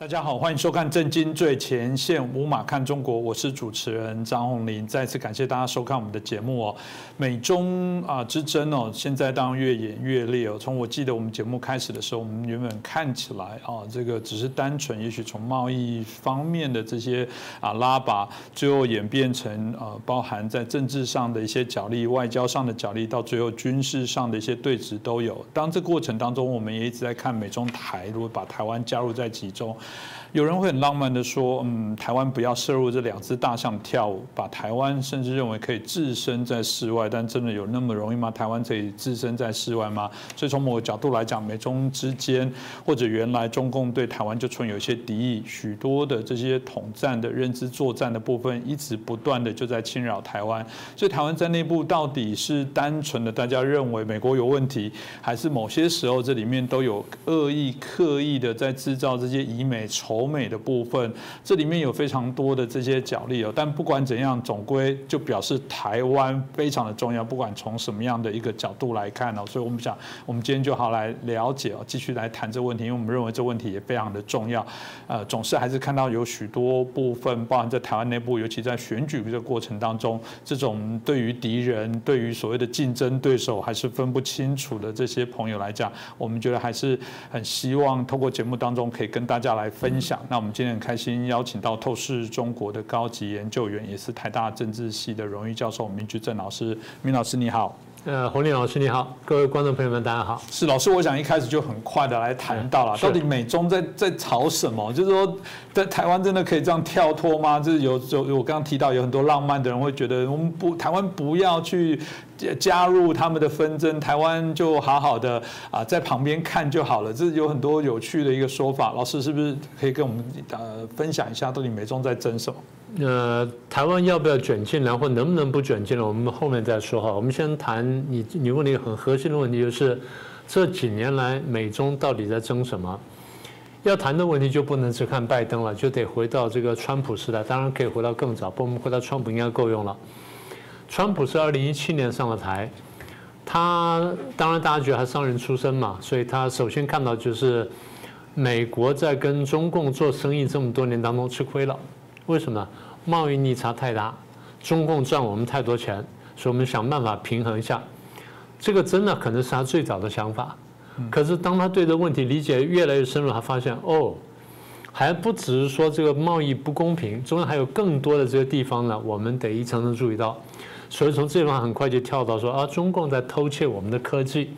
大家好，欢迎收看《震惊最前线》，无马看中国，我是主持人张宏林。再次感谢大家收看我们的节目哦。美中啊之争哦，现在当然越演越烈哦。从我记得我们节目开始的时候，我们原本看起来啊，这个只是单纯，也许从贸易方面的这些啊拉拔，最后演变成呃，包含在政治上的一些角力、外交上的角力，到最后军事上的一些对峙都有。当这过程当中，我们也一直在看美中台，如果把台湾加入在其中。有人会很浪漫的说，嗯，台湾不要摄入这两只大象跳舞，把台湾甚至认为可以置身在室外，但真的有那么容易吗？台湾可以置身在室外吗？所以从某个角度来讲，美中之间或者原来中共对台湾就存有一些敌意，许多的这些统战的认知作战的部分，一直不断的就在侵扰台湾。所以台湾在内部到底是单纯的大家认为美国有问题，还是某些时候这里面都有恶意、刻意的在制造这些以美仇？欧美的部分，这里面有非常多的这些角力哦。但不管怎样，总归就表示台湾非常的重要。不管从什么样的一个角度来看哦，所以我们想，我们今天就好来了解哦，继续来谈这个问题，因为我们认为这问题也非常的重要。呃，总是还是看到有许多部分，包含在台湾内部，尤其在选举这个过程当中，这种对于敌人、对于所谓的竞争对手还是分不清楚的这些朋友来讲，我们觉得还是很希望透过节目当中可以跟大家来分享。那我们今天很开心邀请到透视中国的高级研究员，也是台大政治系的荣誉教授明居正老师。明老师你好，呃，洪林老师你好，各位观众朋友们大家好。是老师，我想一开始就很快的来谈到了，到底美中在在吵什么？就是说，在台湾真的可以这样跳脱吗？就是有有我刚刚提到有很多浪漫的人会觉得，我们不台湾不要去。加入他们的纷争，台湾就好好的啊，在旁边看就好了。这有很多有趣的一个说法，老师是不是可以跟我们呃分享一下，到底美中在争什么？呃，台湾要不要卷进来，或能不能不卷进来，我们后面再说哈。我们先谈你你问了一个很核心的问题，就是这几年来美中到底在争什么？要谈的问题就不能只看拜登了，就得回到这个川普时代，当然可以回到更早，不我们回到川普应该够用了。川普是二零一七年上了台，他当然大家觉得他商人出身嘛，所以他首先看到就是美国在跟中共做生意这么多年当中吃亏了，为什么？贸易逆差太大，中共赚我们太多钱，所以我们想办法平衡一下。这个真的可能是他最早的想法，可是当他对这问题理解越来越深入，他发现哦，还不只是说这个贸易不公平，中间还有更多的这个地方呢，我们得一层层注意到。所以从这地方很快就跳到说啊，中共在偷窃我们的科技。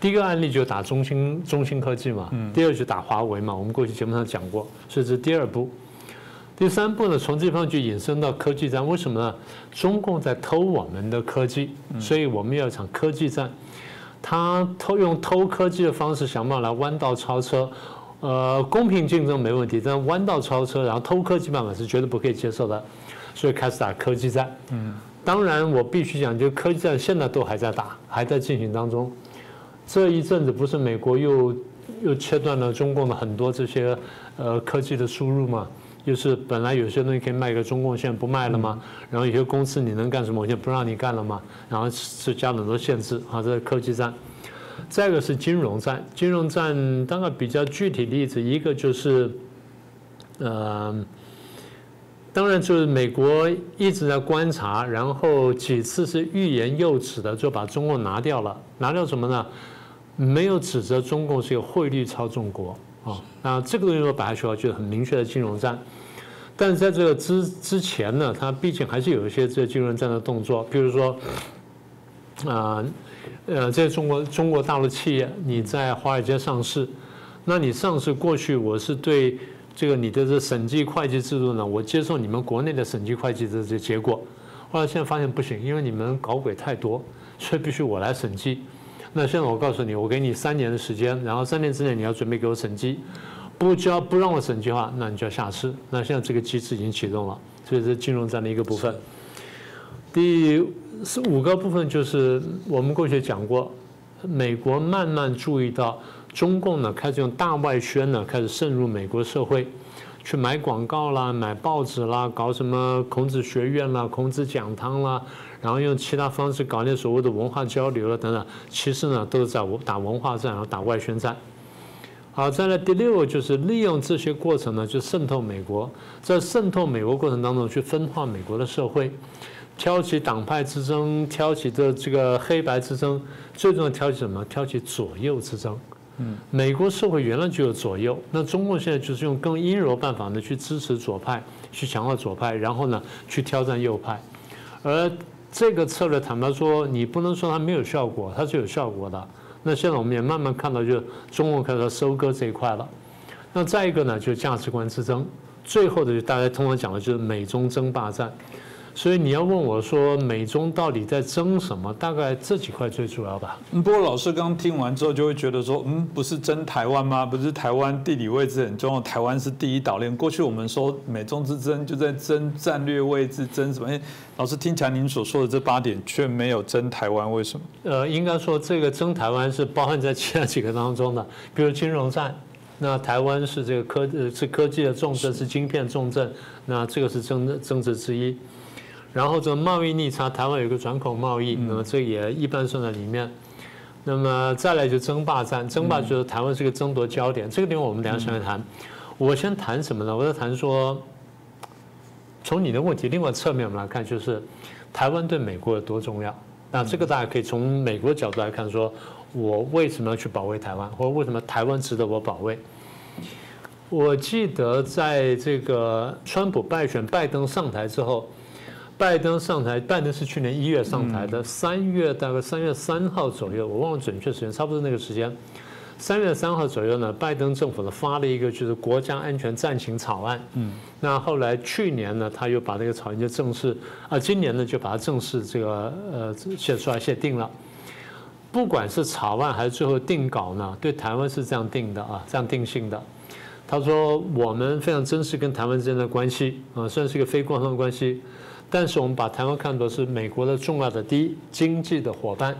第一个案例就打中兴中兴科技嘛，第二就打华为嘛。我们过去节目上讲过，所以这是第二步。第三步呢，从这地方就引申到科技战。为什么呢？中共在偷我们的科技，所以我们要一场科技战。他偷用偷科技的方式想办法来弯道超车。呃，公平竞争没问题，但弯道超车然后偷科技办法是绝对不可以接受的。所以开始打科技战。嗯。当然，我必须讲，就科技战现在都还在打，还在进行当中。这一阵子不是美国又又切断了中共的很多这些呃科技的输入嘛？就是本来有些东西可以卖给中共，现在不卖了吗？然后有些公司你能干什么，我就不让你干了嘛？然后是加了很多限制啊，这是科技战。再一个是金融战，金融战当然比较具体例子，一个就是呃。当然，就是美国一直在观察，然后几次是欲言又止的，就把中共拿掉了。拿掉什么呢？没有指责中共是有汇率操纵国啊。那这个东西我把它说就是很明确的金融战。但是在这个之之前呢，它毕竟还是有一些这金融战的动作，比如说，啊，呃，在中国中国大陆企业你在华尔街上市，那你上市过去我是对。这个你的这审计会计制度呢？我接受你们国内的审计会计的这结果，后来现在发现不行，因为你们搞鬼太多，所以必须我来审计。那现在我告诉你，我给你三年的时间，然后三年之内你要准备给我审计，不交不让我审计的话，那你就要下市。那现在这个机制已经启动了，所以是金融战的一个部分。第四五个部分就是我们过去讲过，美国慢慢注意到。中共呢开始用大外宣呢开始渗入美国社会，去买广告啦、买报纸啦、搞什么孔子学院啦、孔子讲堂啦，然后用其他方式搞那所谓的文化交流了等等，其实呢都是在打文化战，然后打外宣战。好，再来第六个就是利用这些过程呢，就渗透美国，在渗透美国过程当中去分化美国的社会，挑起党派之争，挑起的这个黑白之争，最重要挑起什么？挑起左右之争。嗯，美国社会原来就有左右，那中共现在就是用更阴柔办法呢去支持左派，去强化左派，然后呢去挑战右派，而这个策略坦白说，你不能说它没有效果，它是有效果的。那现在我们也慢慢看到，就是中共开始收割这一块了。那再一个呢，就是价值观之争。最后的就大家通常讲的就是美中争霸战。所以你要问我说美中到底在争什么？大概这几块最主要吧。不过老师刚听完之后就会觉得说，嗯，不是争台湾吗？不是台湾地理位置很重要，台湾是第一岛链。过去我们说美中之争就在争战略位置，争什么？哎，老师听起来您所说的这八点却没有争台湾，为什么？呃，应该说这个争台湾是包含在其他几个当中的，比如金融战，那台湾是这个科呃是科技的重镇，是晶片重镇，那这个是争争执之一。然后这贸易逆差，台湾有个转口贸易，那么这也一般算在里面。那么再来就争霸战，争霸就是台湾是个争夺焦点。这个地方我们等下先来谈。我先谈什么呢？我在谈说，从你的问题另外侧面我们来看，就是台湾对美国有多重要。那这个大家可以从美国角度来看，说我为什么要去保卫台湾，或者为什么台湾值得我保卫？我记得在这个川普败选，拜登上台之后。拜登上台，拜登是去年一月上台的，三月大概三月三号左右，我忘了准确时间，差不多那个时间。三月三号左右呢，拜登政府呢发了一个就是国家安全暂行草案。嗯。那后来去年呢，他又把这个草案就正式啊，今年呢就把它正式这个呃写出来写定了。不管是草案还是最后定稿呢，对台湾是这样定的啊，这样定性的。他说我们非常珍视跟台湾之间的关系啊，虽然是一个非官方关系。但是我们把台湾看作是美国的重要的第一经济的伙伴，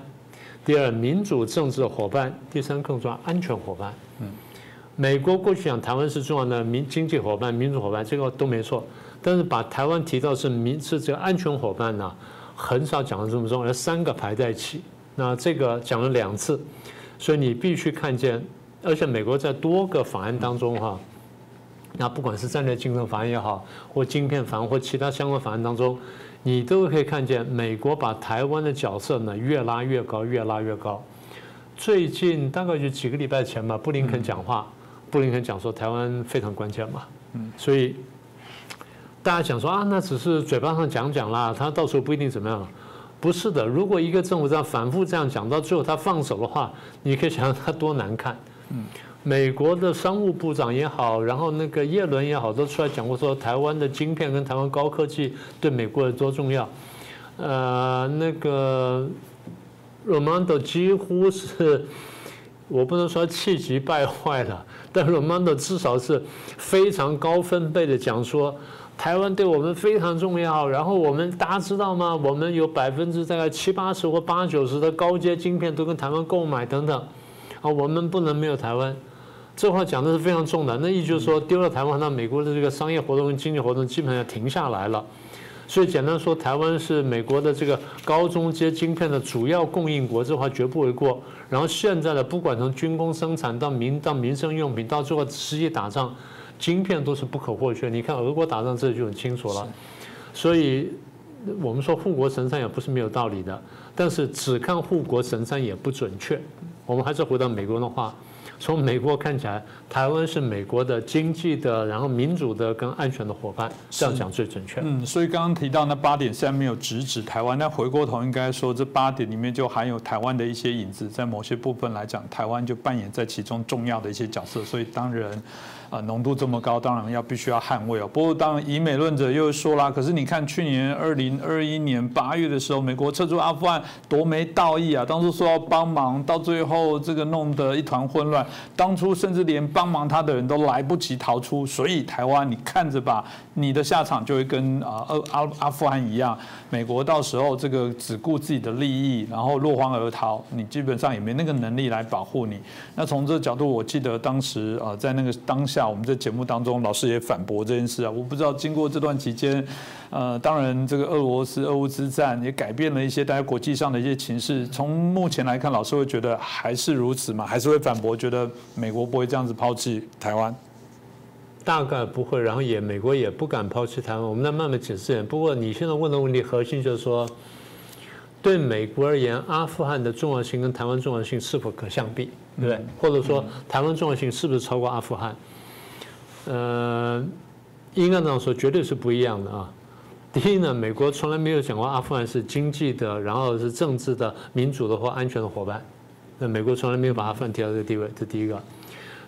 第二民主政治的伙伴，第三更重要安全伙伴。嗯，美国过去讲台湾是重要的民经济伙伴、民主伙伴，这个都没错。但是把台湾提到是民是这个安全伙伴呢，很少讲的这么重，要，三个排在一起。那这个讲了两次，所以你必须看见，而且美国在多个法案当中哈。那不管是战略竞争法案也好，或晶片法案或其他相关法案当中，你都可以看见美国把台湾的角色呢越拉越高，越拉越高。最近大概就几个礼拜前吧，布林肯讲话，布林肯讲说台湾非常关键嘛，嗯，所以大家讲说啊，那只是嘴巴上讲讲啦，他到时候不一定怎么样。不是的，如果一个政府这样反复这样讲，到最后他放手的话，你可以想象他多难看，嗯。美国的商务部长也好，然后那个叶伦也好，都出来讲过说台湾的晶片跟台湾高科技对美国有多重要。呃，那个 Romano 几乎是，我不能说气急败坏了，但 Romano 至少是非常高分贝的讲说，台湾对我们非常重要。然后我们大家知道吗？我们有百分之大概七八十或八九十的高阶晶片都跟台湾购买等等。啊，我们不能没有台湾。这话讲的是非常重的，那意思就是说，丢了台湾，那美国的这个商业活动跟经济活动基本上要停下来了。所以简单说，台湾是美国的这个高中阶晶片的主要供应国，这话绝不为过。然后现在的不管从军工生产到民到民生用品，到最后实际打仗，晶片都是不可或缺。你看俄国打仗这就很清楚了。所以我们说护国神山也不是没有道理的，但是只看护国神山也不准确。我们还是回到美国的话。从美国看起来，台湾是美国的经济的，然后民主的跟安全的伙伴，这样讲最准确。嗯，所以刚刚提到那八点虽然没有直指台湾，但回过头应该说这八点里面就含有台湾的一些影子，在某些部分来讲，台湾就扮演在其中重要的一些角色。所以当然。啊，浓度这么高，当然要必须要捍卫哦。不过，当然以美论者又说啦，可是你看去年二零二一年八月的时候，美国撤出阿富汗多没道义啊！当初说要帮忙，到最后这个弄得一团混乱。当初甚至连帮忙他的人都来不及逃出，所以台湾你看着吧，你的下场就会跟啊阿阿阿富汗一样。美国到时候这个只顾自己的利益，然后落荒而逃，你基本上也没那个能力来保护你。那从这个角度，我记得当时啊，在那个当下。我们在节目当中，老师也反驳这件事啊。我不知道经过这段期间，呃，当然这个俄罗斯俄乌之战也改变了一些大家国际上的一些情势。从目前来看，老师会觉得还是如此吗？还是会反驳，觉得美国不会这样子抛弃台湾？大概不会，然后也美国也不敢抛弃台湾。我们再慢慢解释。不过你现在问的问题核心就是说，对美国而言，阿富汗的重要性跟台湾重要性是否可相比，对不对？或者说台湾重要性是不是超过阿富汗？呃，应该这样说，绝对是不一样的啊。第一呢，美国从来没有讲过阿富汗是经济的，然后是政治的、民主的或安全的伙伴。那美国从来没有把阿富汗提到这个地位，这第一个。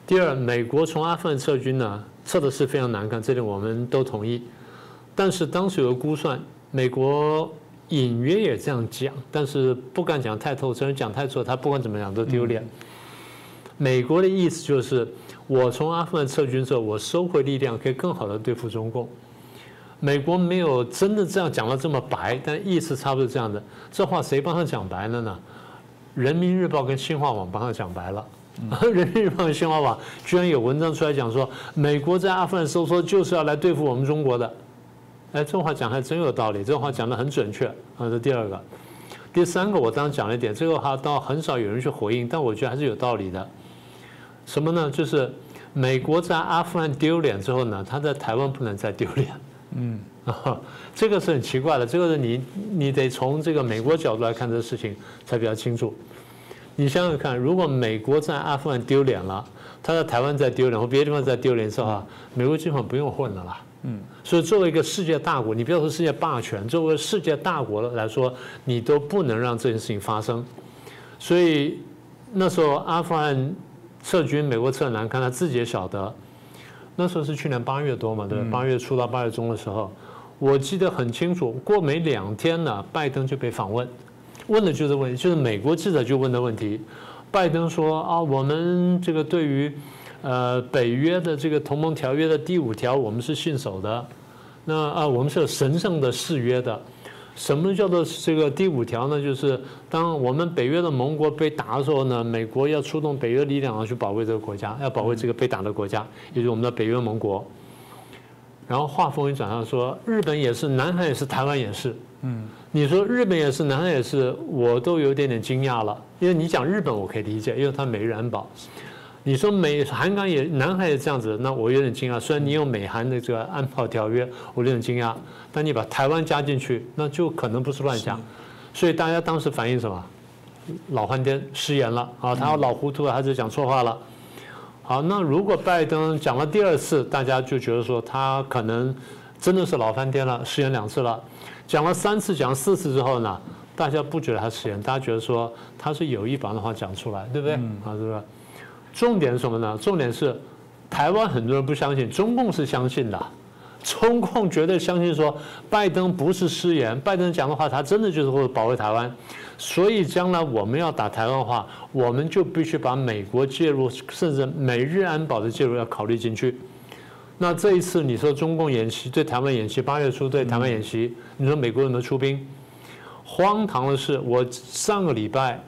第二，美国从阿富汗撤军呢？撤的是非常难看，这点我们都同意。但是当时有个估算，美国隐约也这样讲，但是不敢讲太透，真的讲太错，他不管怎么讲都丢脸。美国的意思就是，我从阿富汗撤军之后，我收回力量，可以更好的对付中共。美国没有真的这样讲的这么白，但意思差不多这样的。这话谁帮他讲白了呢？人民日报跟新华网帮他讲白了。人民日报新华网居然有文章出来讲说，美国在阿富汗收缩就是要来对付我们中国的。哎，这话讲还真有道理，这话讲的很准确。啊，这第二个，第三个我刚刚讲了一点，这个话倒很少有人去回应，但我觉得还是有道理的。什么呢？就是美国在阿富汗丢脸之后呢，他在台湾不能再丢脸。嗯，这个是很奇怪的，这个是你你得从这个美国角度来看这个事情才比较清楚。你想想看，如果美国在阿富汗丢脸了，他在台湾再丢脸，或别的地方再丢脸的话，美国基本上不用混了啦。嗯，所以作为一个世界大国，你不要说世界霸权，作为世界大国来说，你都不能让这件事情发生。所以那时候阿富汗撤军，美国撤难看，他自己也晓得。那时候是去年八月多嘛，对八月初到八月中的时候，我记得很清楚，过没两天呢，拜登就被访问。问的就是问题，就是美国记者就问的问题。拜登说啊，我们这个对于呃北约的这个同盟条约的第五条，我们是信守的。那啊，我们是有神圣的誓约的。什么叫做这个第五条呢？就是当我们北约的盟国被打的时候呢，美国要出动北约力量去保卫这个国家，要保卫这个被打的国家，也就是我们的北约盟国。然后话锋一转，向说日本也是，南海也是，台湾也是。嗯。你说日本也是，南海也是，我都有点点惊讶了。因为你讲日本，我可以理解，因为它美日安保。你说美韩港也，南海也这样子，那我有点惊讶。虽然你有美韩的这个安保条约，我有点惊讶。但你把台湾加进去，那就可能不是乱讲。所以大家当时反应什么？老翻天失言了啊！他老糊涂了，他就讲错话了。好，那如果拜登讲了第二次，大家就觉得说他可能真的是老翻天了，失言两次了。讲了三次，讲了四次之后呢，大家不觉得他失言，大家觉得说他是有意把那话讲出来，对不对？啊，是不是？重点是什么呢？重点是台湾很多人不相信，中共是相信的，中共绝对相信说拜登不是失言，拜登讲的话他真的就是为了保卫台湾，所以将来我们要打台湾的话，我们就必须把美国介入，甚至美日安保的介入要考虑进去。那这一次你说中共演习对台湾演习，八月初对台湾演习，你说美国有没有出兵？荒唐的是，我上个礼拜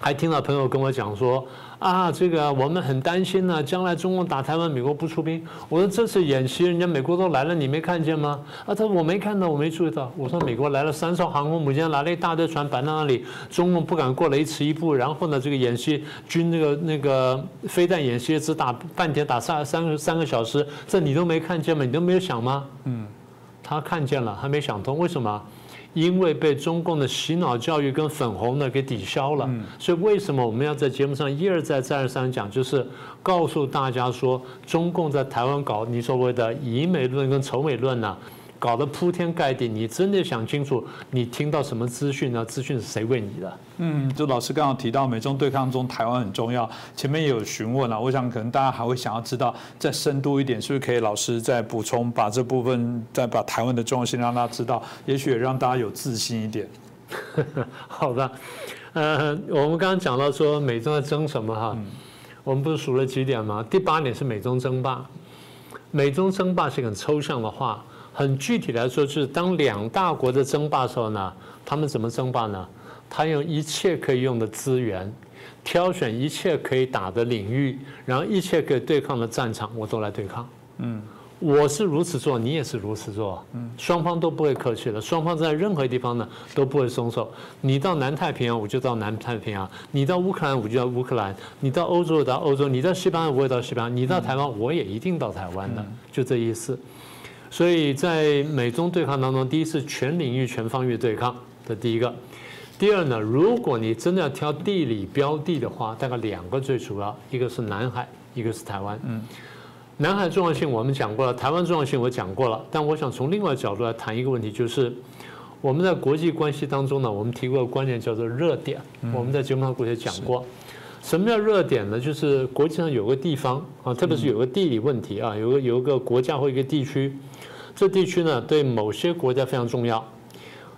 还听到朋友跟我讲说。啊，这个我们很担心呢，将来中共打台湾，美国不出兵。我说这次演习，人家美国都来了，你没看见吗？啊，他说我没看到，我没注意到。我说美国来了三艘航空母舰，来了一大堆船摆在那里，中共不敢过来一尺一步。然后呢，这个演习军那个那个飞弹演习只打半天，打三三个三个小时，这你都没看见吗？你都没有想吗？嗯，他看见了，还没想通，为什么？因为被中共的洗脑教育跟粉红呢给抵消了，所以为什么我们要在节目上一而再再而三讲，就是告诉大家说，中共在台湾搞你所谓的以美论跟仇美论呢？搞得铺天盖地，你真的想清楚，你听到什么资讯呢？资讯是谁喂你的？嗯，就老师刚刚提到美中对抗中，台湾很重要。前面也有询问了，我想可能大家还会想要知道再深度一点，是不是可以老师再补充，把这部分再把台湾的重要性让大家知道，也许也让大家有自信一点。好的，呃，我们刚刚讲到说美中在争什么哈？我们不是数了几点吗？第八点是美中争霸。美中争霸是很抽象的话。很具体来说，就是当两大国的争霸的时候呢，他们怎么争霸呢？他用一切可以用的资源，挑选一切可以打的领域，然后一切可以对抗的战场，我都来对抗。嗯，我是如此做，你也是如此做，嗯，双方都不会客气的，双方在任何地方呢都不会松手。你到南太平洋，我就到南太平洋；你到乌克兰，我就到乌克兰；你到欧洲，我到欧洲；你到西班牙，我也到西班牙；你到台湾，我也一定到台湾的，就这意思。所以在美中对抗当中，第一是全领域全方位对抗这第一个。第二呢，如果你真的要挑地理标的的话，大概两个最主要，一个是南海，一个是台湾。嗯。南海重要性我们讲过了，台湾重要性我讲过了，但我想从另外角度来谈一个问题，就是我们在国际关系当中呢，我们提过观念叫做热点。我们在节目上过去讲过，什么叫热点呢？就是国际上有个地方啊，特别是有个地理问题啊，有个有一个国家或一个地区，这地区呢对某些国家非常重要。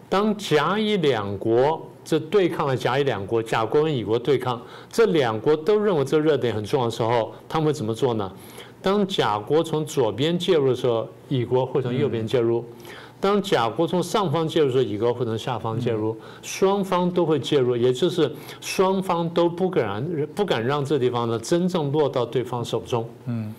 当甲乙两国这对抗了甲乙两国，甲国跟乙国对抗，这两国都认为这热点很重要的时候，他们会怎么做呢？当甲国从左边介入的时候，乙国会从右边介入；当甲国从上方介入的时候，乙国会从下方介入。双方都会介入，也就是双方都不敢不敢让这地方呢真正落到对方手中。嗯，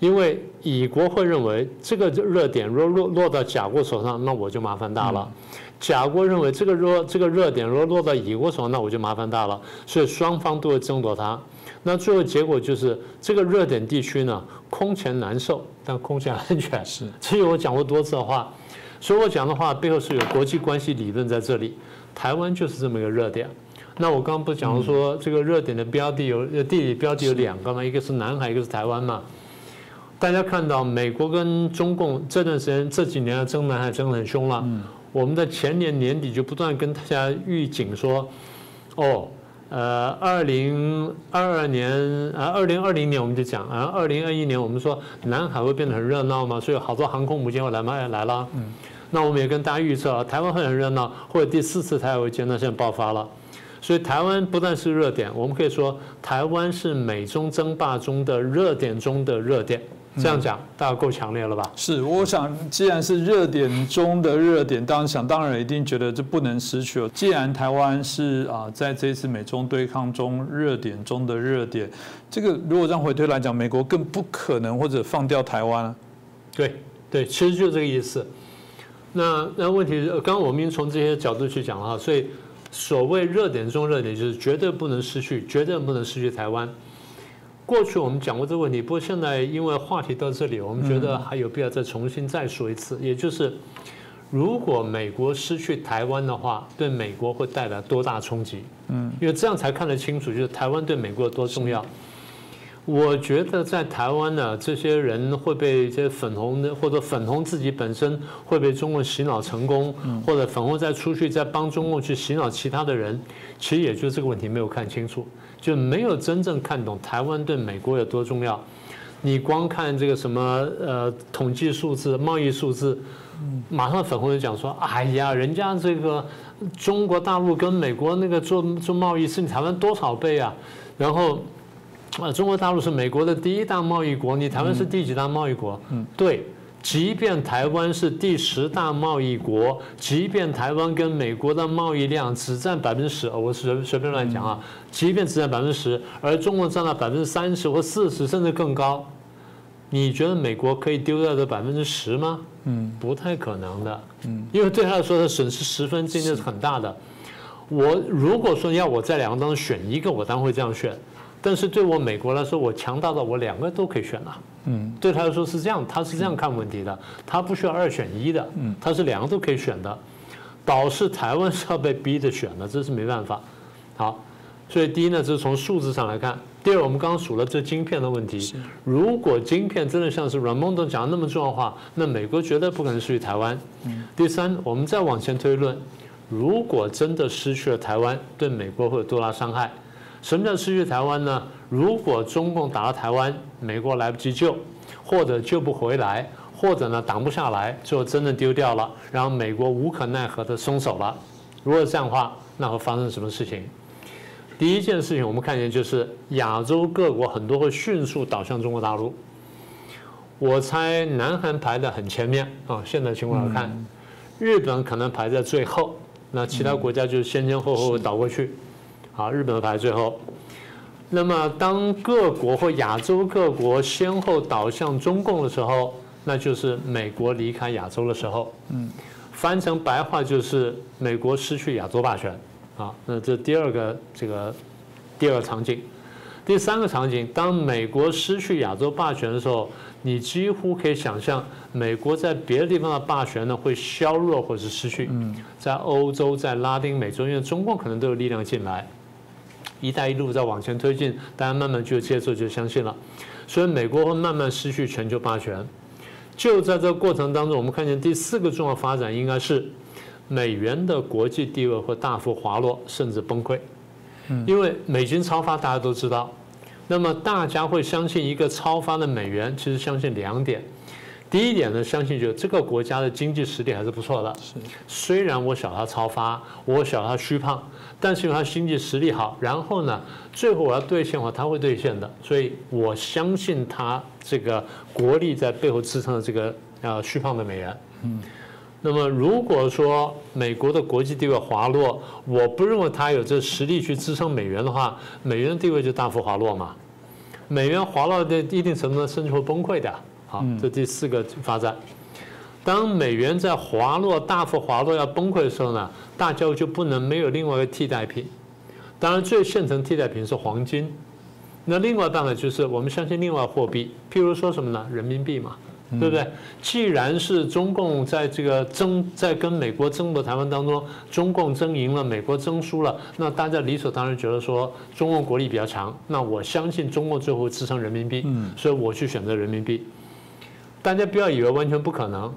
因为乙国会认为这个热点若落落到甲国手上，那我就麻烦大了。甲国认为这个热这个热点若落到乙国手上，那我就麻烦大了。所以双方都会争夺它。那最后结果就是这个热点地区呢，空前难受，但空前安全。是，这是我讲过多次的话。所以我讲的话背后是有国际关系理论在这里。台湾就是这么一个热点。那我刚刚不讲说这个热点的标的有地理标的有两个嘛，一个是南海，一个是台湾嘛。大家看到美国跟中共这段时间这几年争南海争得很凶了。嗯。我们在前年年底就不断跟大家预警说，哦。呃，二零二二年啊，二零二零年我们就讲啊，二零二一年我们说南海会变得很热闹嘛，所以好多航空母舰会来嘛，来了。嗯，那我们也跟大家预测啊，台湾会很热闹，或者第四次台海危机那现在爆发了，所以台湾不但是热点，我们可以说台湾是美中争霸中的热点中的热点。这样讲，大家够强烈了吧？是，我想，既然是热点中的热点，当然想当然一定觉得这不能失去了。既然台湾是啊，在这次美中对抗中热点中的热点，这个如果这样回推来讲，美国更不可能或者放掉台湾。对对，其实就这个意思。那那问题是，刚刚我们从这些角度去讲了哈，所以所谓热点中热点，就是绝对不能失去，绝对不能失去台湾。过去我们讲过这个问题，不过现在因为话题到这里，我们觉得还有必要再重新再说一次。也就是，如果美国失去台湾的话，对美国会带来多大冲击？嗯，因为这样才看得清楚，就是台湾对美国有多重要。我觉得在台湾呢，这些人会被这些粉红的，或者粉红自己本身会被中共洗脑成功，或者粉红再出去再帮中共去洗脑其他的人，其实也就这个问题没有看清楚。就没有真正看懂台湾对美国有多重要。你光看这个什么呃统计数字、贸易数字，马上粉红就讲说：“哎呀，人家这个中国大陆跟美国那个做做贸易是你台湾多少倍啊？”然后啊，中国大陆是美国的第一大贸易国，你台湾是第几大贸易国？嗯，对。即便台湾是第十大贸易国，即便台湾跟美国的贸易量只占百分之十，我随随便乱讲啊，即便只占百分之十，而中国占了百分之三十或四十甚至更高，你觉得美国可以丢掉这百分之十吗？嗯，不太可能的。嗯，因为对他来说的损失十分之一是很大的。我如果说要我在两个当中选一个，我当然会这样选。但是对我美国来说，我强大到我两个都可以选了。嗯，对他来说是这样，他是这样看问题的，他不需要二选一的，嗯，他是两个都可以选的。导致台湾是要被逼着选的，这是没办法。好，所以第一呢，这是从数字上来看；第二，我们刚刚数了这晶片的问题。如果晶片真的像是 Ramondo 讲的那么重要的话，那美国绝对不可能失去台湾。第三，我们再往前推论，如果真的失去了台湾，对美国会有多大伤害？什么叫失去台湾呢？如果中共打到台湾，美国来不及救，或者救不回来，或者呢挡不下来，最后真的丢掉了，然后美国无可奈何的松手了。如果这样的话，那会发生什么事情？第一件事情，我们看见就是亚洲各国很多会迅速倒向中国大陆。我猜南韩排在很前面啊，现在情况来看，日本可能排在最后，那其他国家就先先后后倒过去。好，日本排最后。那么，当各国或亚洲各国先后倒向中共的时候，那就是美国离开亚洲的时候。嗯，翻成白话就是美国失去亚洲霸权。啊，那这第二个这个第二个场景，第三个场景，当美国失去亚洲霸权的时候，你几乎可以想象，美国在别的地方的霸权呢会削弱或者是失去。嗯，在欧洲，在拉丁美洲，因为中共可能都有力量进来，一带一路在往前推进，大家慢慢就接受就相信了，所以美国会慢慢失去全球霸权。就在这个过程当中，我们看见第四个重要发展应该是。美元的国际地位会大幅滑落，甚至崩溃，因为美金超发，大家都知道。那么大家会相信一个超发的美元，其实相信两点。第一点呢，相信就这个国家的经济实力还是不错的。是，虽然我晓得它超发，我晓得它虚胖，但是因为它经济实力好，然后呢，最后我要兑现的话，它会兑现的，所以我相信它这个国力在背后支撑的这个呃虚胖的美元。嗯。那么，如果说美国的国际地位滑落，我不认为它有这实力去支撑美元的话，美元的地位就大幅滑落嘛。美元滑落的一定程度甚至会崩溃的。好，这第四个发展。当美元在滑落、大幅滑落要崩溃的时候呢，大家就不能没有另外一个替代品。当然，最现成替代品是黄金。那另外办法就是我们相信另外货币，譬如说什么呢？人民币嘛。对不对？既然是中共在这个争，在跟美国争夺台湾当中，中共争赢了，美国争输了，那大家理所当然觉得说中共国力比较强，那我相信中共最后支撑人民币，所以我去选择人民币。大家不要以为完全不可能。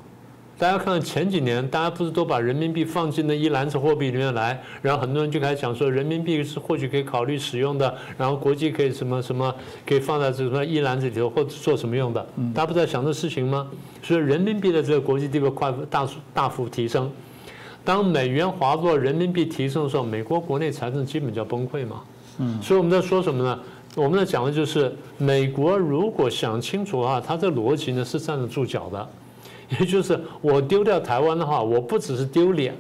大家看前几年，大家不是都把人民币放进那一篮子货币里面来，然后很多人就开始想说，人民币是或许可以考虑使用的，然后国际可以什么什么可以放在这什么一篮子里头，或者做什么用的？大家不在想这事情吗？所以人民币的这个国际地位快大大幅提升。当美元滑落，人民币提升的时候，美国国内财政基本就要崩溃嘛。嗯，所以我们在说什么呢？我们在讲的就是美国如果想清楚的话，它这逻辑呢是站得住脚的。也就是我丢掉台湾的话，我不只是丢脸，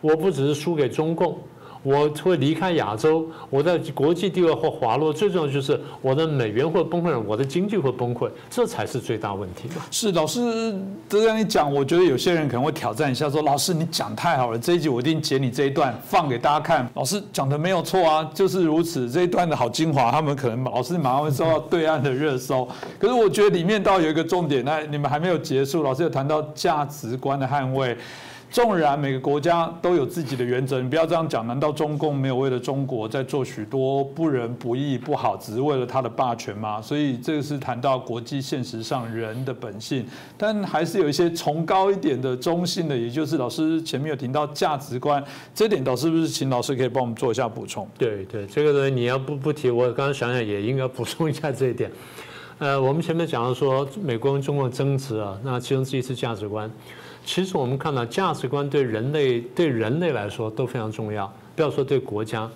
我不只是输给中共。我会离开亚洲，我在国际地位会滑落，最重要就是我的美元会崩溃，我的经济会崩溃，这才是最大问题。是老师这样一讲，我觉得有些人可能会挑战一下，说老师你讲太好了，这一集我一定截你这一段放给大家看。老师讲的没有错啊，就是如此，这一段的好精华，他们可能老师马上会收到对岸的热搜。可是我觉得里面倒有一个重点，那你们还没有结束，老师有谈到价值观的捍卫。纵然每个国家都有自己的原则，你不要这样讲。难道中共没有为了中国在做许多不仁不义、不好，只是为了他的霸权吗？所以这个是谈到国际现实上人的本性，但还是有一些崇高一点的中性的，也就是老师前面有提到价值观，这点倒是不是请老师可以帮我们做一下补充？对对，这个东西你要不不提，我刚刚想想也应该补充一下这一点。呃，我们前面讲到说美国跟中国争执啊，那其中之一是价值观。其实我们看到价值观对人类对人类来说都非常重要，不要说对国家，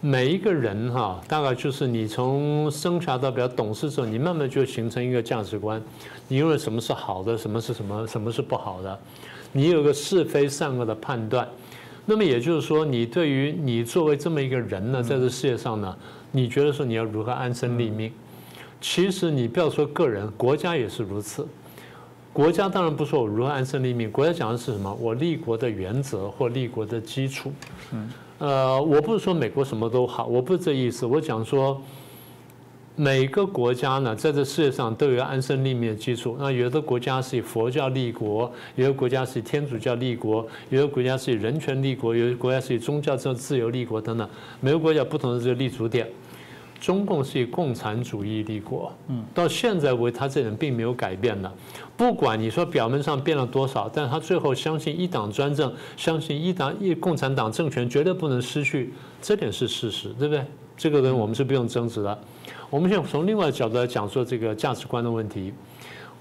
每一个人哈，大概就是你从生下到比较懂事之后，你慢慢就形成一个价值观，你认为什么是好的，什么是什么，什么是不好的，你有个是非善恶的判断。那么也就是说，你对于你作为这么一个人呢，在这世界上呢，你觉得说你要如何安身立命？其实你不要说个人，国家也是如此。国家当然不说我如何安身立命，国家讲的是什么？我立国的原则或立国的基础。嗯，呃，我不是说美国什么都好，我不是这意思。我讲说，每个国家呢，在这世界上都有安身立命的基础。那有的国家是以佛教立国，有的国家是以天主教立国，有的国家是以人权立国，有的国家是以宗教这自由立国等等。每个国家不同的这个立足点。中共是以共产主义立国，嗯，到现在为止，他这点并没有改变的。不管你说表面上变了多少，但他最后相信一党专政，相信一党一共产党政权绝对不能失去，这点是事实，对不对？这个人我们是不用争执的。我们现在从另外角度来讲说这个价值观的问题。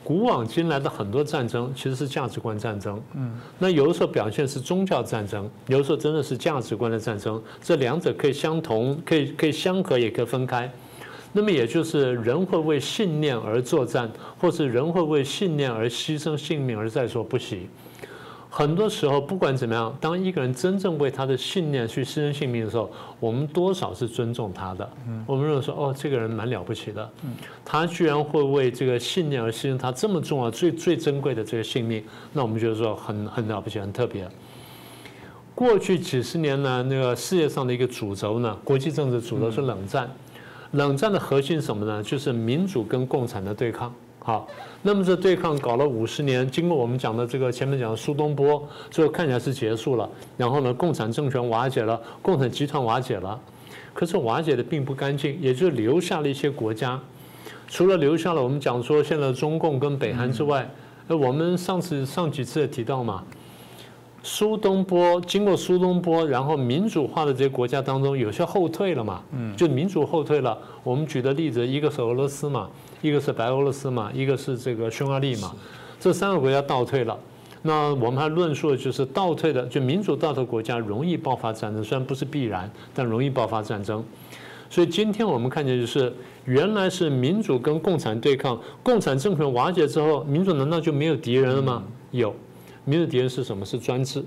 古往今来的很多战争其实是价值观战争，嗯，那有的时候表现是宗教战争，有的时候真的是价值观的战争，这两者可以相同，可以可以相合，也可以分开。那么也就是人会为信念而作战，或是人会为信念而牺牲性命而在所不惜。很多时候，不管怎么样，当一个人真正为他的信念去牺牲性命的时候，我们多少是尊重他的。我们认为说，哦，这个人蛮了不起的，他居然会为这个信念而牺牲他这么重要、最最珍贵的这个性命，那我们觉得说很很了不起、很特别。过去几十年呢，那个世界上的一个主轴呢，国际政治主轴是冷战。冷战的核心是什么呢？就是民主跟共产的对抗。好，那么这对抗搞了五十年，经过我们讲的这个前面讲的苏东坡，最后看起来是结束了。然后呢，共产政权瓦解了，共产集团瓦解了，可是瓦解的并不干净，也就留下了一些国家。除了留下了我们讲说现在中共跟北韩之外，呃，我们上次上几次也提到嘛，苏东坡经过苏东坡，然后民主化的这些国家当中，有些后退了嘛，嗯，就民主后退了。我们举的例子，一个是俄罗斯嘛。一个是白俄罗斯嘛，一个是这个匈牙利嘛，这三个国家倒退了。那我们还论述的就是倒退的，就民主倒退国家容易爆发战争，虽然不是必然，但容易爆发战争。所以今天我们看见就是，原来是民主跟共产对抗，共产政权瓦解之后，民主难道就没有敌人了吗？有。民主敌人是什么？是专制。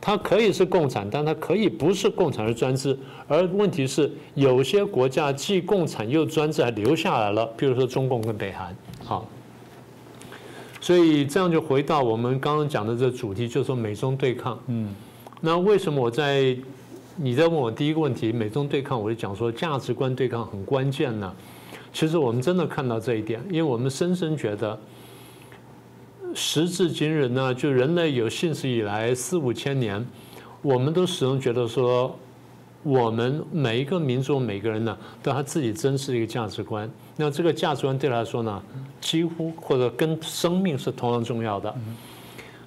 它可以是共产，但它可以不是共产而专制。而问题是，有些国家既共产又专制，还留下来了。比如说中共跟北韩。好，所以这样就回到我们刚刚讲的这主题，就是说美中对抗。嗯。那为什么我在你在问我第一个问题，美中对抗，我就讲说价值观对抗很关键呢？其实我们真的看到这一点，因为我们深深觉得。时至今日呢，就人类有信史以来四五千年，我们都始终觉得说，我们每一个民族每个人呢，都他自己真实的一个价值观。那这个价值观对他来说呢，几乎或者跟生命是同样重要的。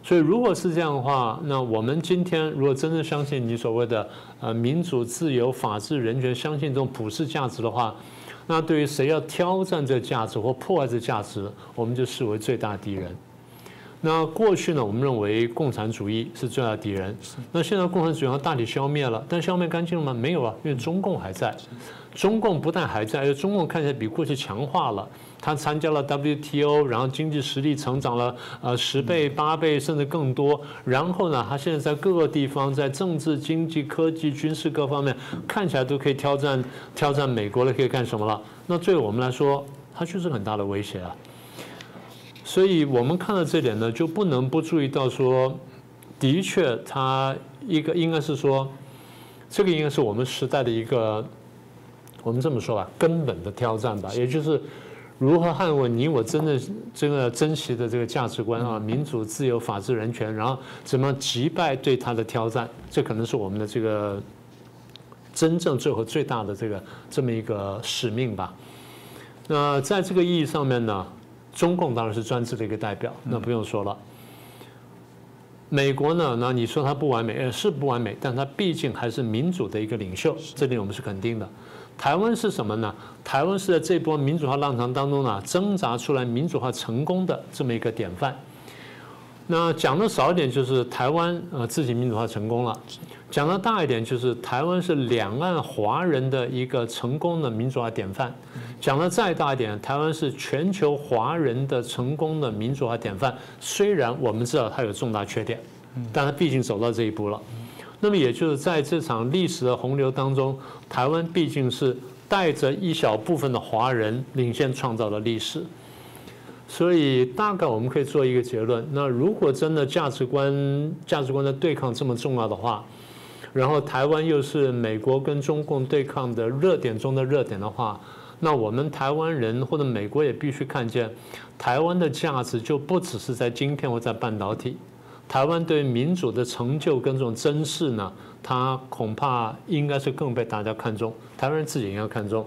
所以如果是这样的话，那我们今天如果真正相信你所谓的呃民主、自由、法治、人权，相信这种普世价值的话，那对于谁要挑战这价值或破坏这价值，我们就视为最大敌人。那过去呢，我们认为共产主义是最大的敌人。那现在共产主义大体消灭了，但消灭干净了吗？没有啊，因为中共还在。中共不但还在，而且中共看起来比过去强化了。他参加了 WTO，然后经济实力成长了呃十倍、八倍甚至更多。然后呢，他现在在各个地方，在政治、经济、科技、军事各方面，看起来都可以挑战挑战美国了，可以干什么了？那对我们来说，它就是很大的威胁啊。所以我们看到这点呢，就不能不注意到说，的确，它一个应该是说，这个应该是我们时代的一个，我们这么说吧，根本的挑战吧，也就是如何捍卫你我真的这个珍惜的这个价值观啊，民主、自由、法治、人权，然后怎么击败对它的挑战，这可能是我们的这个真正最后最大的这个这么一个使命吧。那在这个意义上面呢？中共当然是专制的一个代表，那不用说了。美国呢？那你说它不完美，呃，是不完美，但它毕竟还是民主的一个领袖，这点我们是肯定的。台湾是什么呢？台湾是在这波民主化浪潮当中呢，挣扎出来民主化成功的这么一个典范。那讲的少一点，就是台湾呃自己民主化成功了。讲的大一点，就是台湾是两岸华人的一个成功的民主化典范；讲的再大一点，台湾是全球华人的成功的民主化典范。虽然我们知道它有重大缺点，但它毕竟走到这一步了。那么也就是在这场历史的洪流当中，台湾毕竟是带着一小部分的华人领先创造了历史。所以大概我们可以做一个结论：那如果真的价值观价值观的对抗这么重要的话，然后台湾又是美国跟中共对抗的热点中的热点的话，那我们台湾人或者美国也必须看见，台湾的价值就不只是在晶片或在半导体，台湾对民主的成就跟这种珍视呢，它恐怕应该是更被大家看重，台湾人自己也要看重。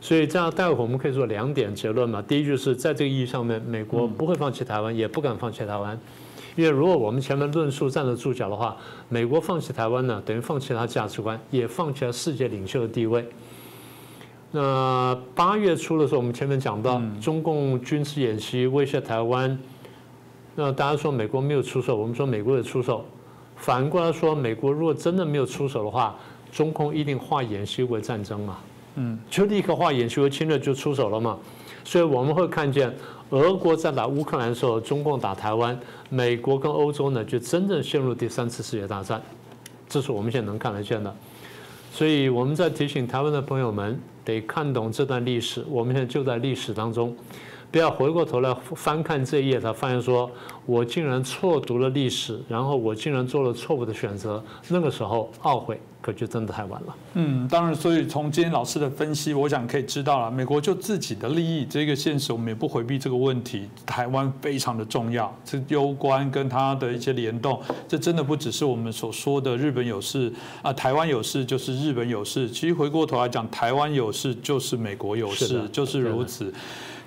所以这样待会我们可以做两点结论嘛，第一就是在这个意义上面，美国不会放弃台湾，也不敢放弃台湾。因为如果我们前面论述站得住脚的话，美国放弃台湾呢，等于放弃他价值观，也放弃了世界领袖的地位。那八月初的时候，我们前面讲到中共军事演习威胁台湾，那大家说美国没有出手，我们说美国有出手。反过来说，美国如果真的没有出手的话，中共一定化演习为战争嘛？嗯，就立刻化演习为侵略就出手了嘛？所以我们会看见。俄国在打乌克兰的时候，中共打台湾，美国跟欧洲呢就真正陷入第三次世界大战，这是我们现在能看得见的。所以我们在提醒台湾的朋友们，得看懂这段历史。我们现在就在历史当中，不要回过头来翻看这一页，才发现说我竟然错读了历史，然后我竟然做了错误的选择。那个时候懊悔。可就真的太晚了。嗯，当然，所以从今天老师的分析，我想可以知道了，美国就自己的利益这个现实，我们也不回避这个问题。台湾非常的重要，这攸关跟它的一些联动，这真的不只是我们所说的日本有事啊，台湾有事就是日本有事。其实回过头来讲，台湾有事就是美国有事，就是如此。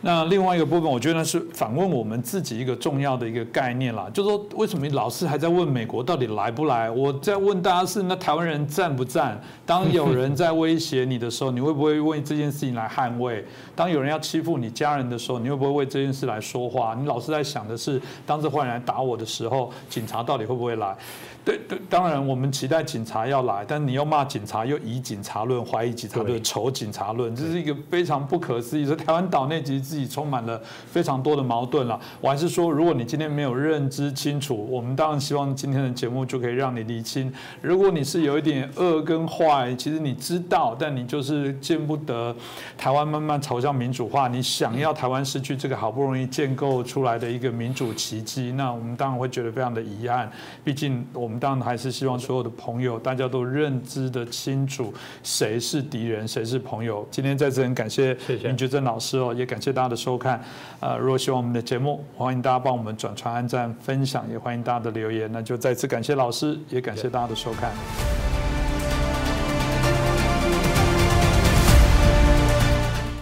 那另外一个部分，我觉得是反问我们自己一个重要的一个概念啦，就是说为什么老是还在问美国到底来不来？我在问大家是那台湾人赞不赞？当有人在威胁你的时候，你会不会为这件事情来捍卫？当有人要欺负你家人的时候，你会不会为这件事来说话？你老是在想的是，当这坏人来打我的时候，警察到底会不会来？对对，当然我们期待警察要来，但你又骂警察，又以警察论、怀疑警察论、仇警察论，这是一个非常不可思议。说台湾岛内其实自己充满了非常多的矛盾了。我还是说，如果你今天没有认知清楚，我们当然希望今天的节目就可以让你理清。如果你是有一点恶跟坏，其实你知道，但你就是见不得台湾慢慢朝向民主化，你想要台湾失去这个好不容易建构出来的一个民主奇迹，那我们当然会觉得非常的遗憾。毕竟我们。当然还是希望所有的朋友，大家都认知的清楚谁是敌人，谁是朋友。今天在这很感谢林觉正老师哦，也感谢大家的收看。呃，如果喜欢我们的节目，欢迎大家帮我们转传、按赞、分享，也欢迎大家的留言。那就再次感谢老师，也感谢大家的收看。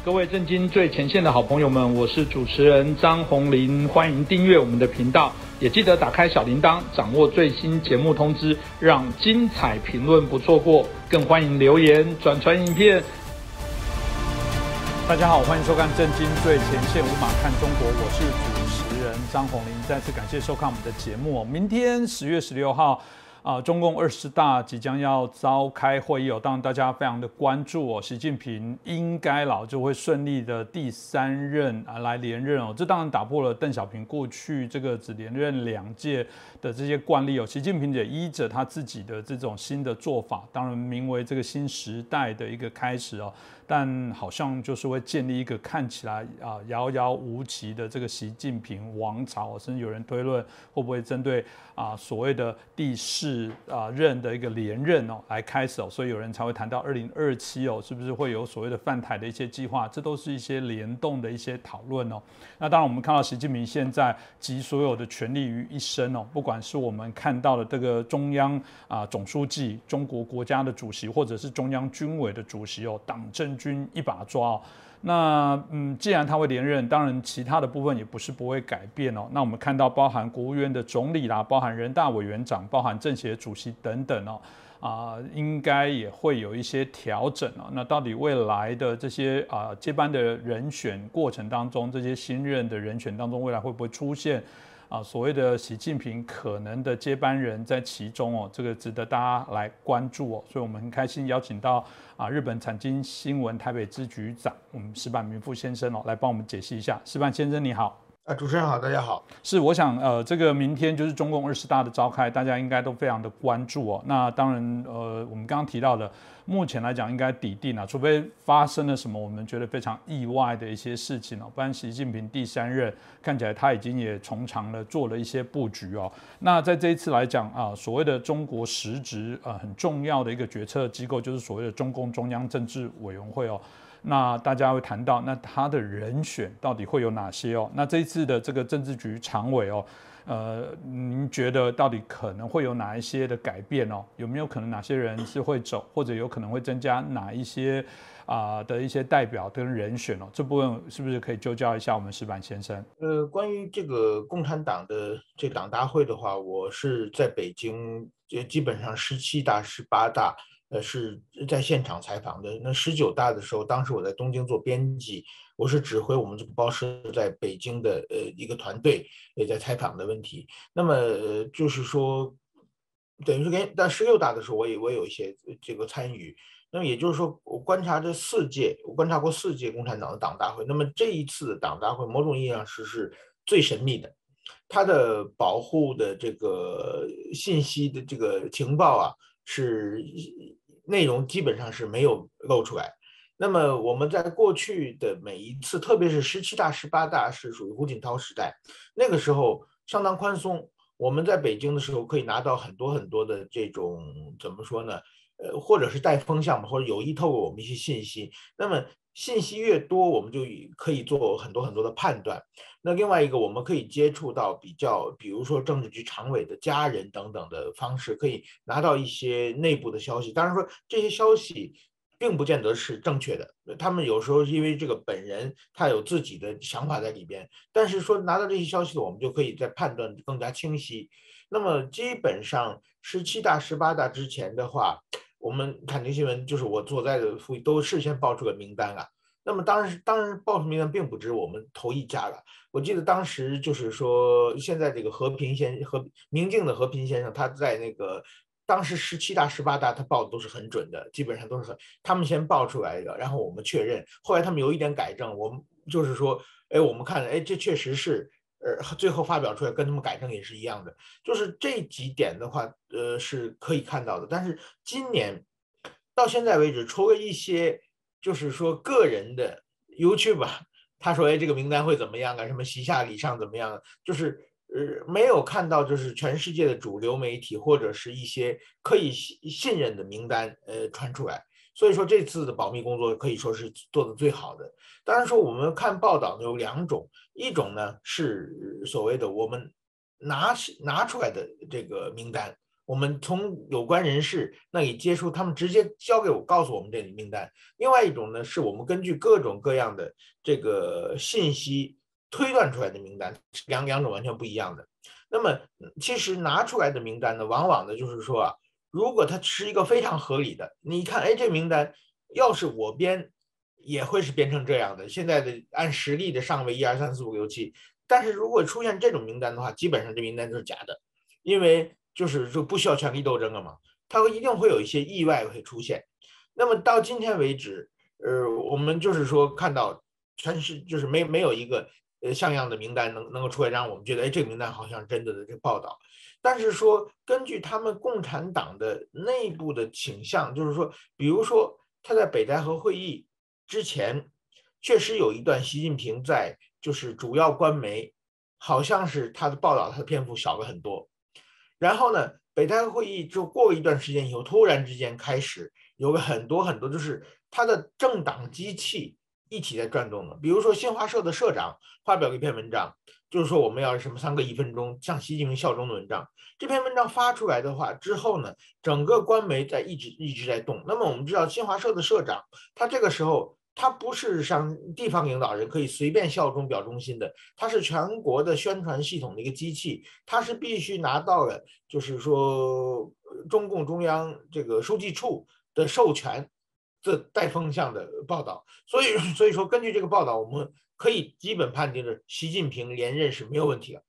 各位震惊最前线的好朋友们，我是主持人张宏林，欢迎订阅我们的频道。也记得打开小铃铛，掌握最新节目通知，让精彩评论不错过。更欢迎留言转传影片。大家好，欢迎收看《震惊最前线》，无马看中国，我是主持人张宏林。再次感谢收看我们的节目。明天十月十六号。啊，中共二十大即将要召开会议哦，当然大家非常的关注哦，习近平应该老就会顺利的第三任啊来连任哦，这当然打破了邓小平过去这个只连任两届的这些惯例哦，习近平也依着他自己的这种新的做法，当然名为这个新时代的一个开始哦。但好像就是会建立一个看起来啊遥遥无期的这个习近平王朝，甚至有人推论会不会针对啊所谓的第四啊任的一个连任哦来开始，所以有人才会谈到二零二七哦，是不是会有所谓的泛台的一些计划？这都是一些联动的一些讨论哦。那当然，我们看到习近平现在集所有的权力于一身哦，不管是我们看到的这个中央啊总书记、中国国家的主席，或者是中央军委的主席哦，党政。军一把抓，那嗯，既然他会连任，当然其他的部分也不是不会改变哦。那我们看到，包含国务院的总理啦，包含人大委员长，包含政协主席等等哦，啊，应该也会有一些调整哦。那到底未来的这些啊接班的人选过程当中，这些新任的人选当中，未来会不会出现？啊，所谓的习近平可能的接班人在其中哦，这个值得大家来关注哦，所以我们很开心邀请到啊日本产经新闻台北支局长，我们石板明富先生哦，来帮我们解析一下。石板先生你好。啊，主持人好，大家好。是，我想，呃，这个明天就是中共二十大的召开，大家应该都非常的关注哦。那当然，呃，我们刚刚提到的，目前来讲应该抵定了，除非发生了什么我们觉得非常意外的一些事情哦，不然习近平第三任看起来他已经也从长的做了一些布局哦。那在这一次来讲啊，所谓的中国实质呃很重要的一个决策机构，就是所谓的中共中央政治委员会哦。那大家会谈到，那他的人选到底会有哪些哦？那这一次的这个政治局常委哦，呃，您觉得到底可能会有哪一些的改变哦？有没有可能哪些人是会走，或者有可能会增加哪一些啊的一些代表跟人选哦？这部分是不是可以就教一下我们石板先生？呃，关于这个共产党的这党大会的话，我是在北京，就基本上十七大、十八大。呃，是在现场采访的。那十九大的时候，当时我在东京做编辑，我是指挥我们这个报社在北京的呃一个团队也在采访的问题。那么呃，就是说，等于是跟但十六大的时候，我也我有一些这个参与。那么也就是说，我观察这四届，我观察过四届共产党的党大会。那么这一次党大会，某种意义上是是最神秘的，它的保护的这个信息的这个情报啊，是内容基本上是没有露出来。那么我们在过去的每一次，特别是十七大、十八大，是属于胡锦涛时代，那个时候相当宽松。我们在北京的时候，可以拿到很多很多的这种怎么说呢？呃，或者是带风向嘛，或者有意透过我们一些信息。那么信息越多，我们就可以做很多很多的判断。那另外一个，我们可以接触到比较，比如说政治局常委的家人等等的方式，可以拿到一些内部的消息。当然说这些消息并不见得是正确的，他们有时候因为这个本人他有自己的想法在里边。但是说拿到这些消息，我们就可以在判断更加清晰。那么基本上十七大、十八大之前的话。我们看这新闻，就是我所在的府都事先报出了名单啊。那么当时，当时报出名单并不止我们投一家了。我记得当时就是说，现在这个和平先和明镜的和平先生，他在那个当时十七大、十八大，他报的都是很准的，基本上都是很他们先报出来的，然后我们确认。后来他们有一点改正，我们就是说，哎，我们看，哎，这确实是。呃，最后发表出来跟他们改正也是一样的，就是这几点的话，呃，是可以看到的。但是今年到现在为止，除了一些就是说个人的 YouTube，他说哎这个名单会怎么样啊？什么席下礼上怎么样？就是呃没有看到就是全世界的主流媒体或者是一些可以信信任的名单呃传出来。所以说这次的保密工作可以说是做的最好的。当然说我们看报道呢有两种，一种呢是所谓的我们拿拿出来的这个名单，我们从有关人士那里接触，他们直接交给我，告诉我们这里名单。另外一种呢是我们根据各种各样的这个信息推断出来的名单，两两种完全不一样的。那么其实拿出来的名单呢，往往呢就是说啊。如果它是一个非常合理的，你看，哎，这名单要是我编，也会是编成这样的。现在的按实力的上位一二三四五六七，但是如果出现这种名单的话，基本上这名单都是假的，因为就是说不需要权力斗争了嘛，它会一定会有一些意外会出现。那么到今天为止，呃，我们就是说看到全是就是没没有一个呃像样的名单能能够出来，让我们觉得，哎，这个名单好像真的的这个报道。但是说，根据他们共产党的内部的倾向，就是说，比如说他在北戴河会议之前，确实有一段习近平在就是主要官媒，好像是他的报道他的篇幅小了很多。然后呢，北戴河会议就过了一段时间以后，突然之间开始有个很多很多，就是他的政党机器一起在转动了。比如说新华社的社长发表了一篇文章。就是说，我们要什么三个一分钟向习近平效忠的文章。这篇文章发出来的话之后呢，整个官媒在一直一直在动。那么我们知道，新华社的社长，他这个时候他不是像地方领导人可以随便效忠表忠心的，他是全国的宣传系统的一个机器，他是必须拿到了就是说中共中央这个书记处的授权这带风向的报道。所以，所以说根据这个报道，我们。可以基本判定是习近平连任是没有问题的，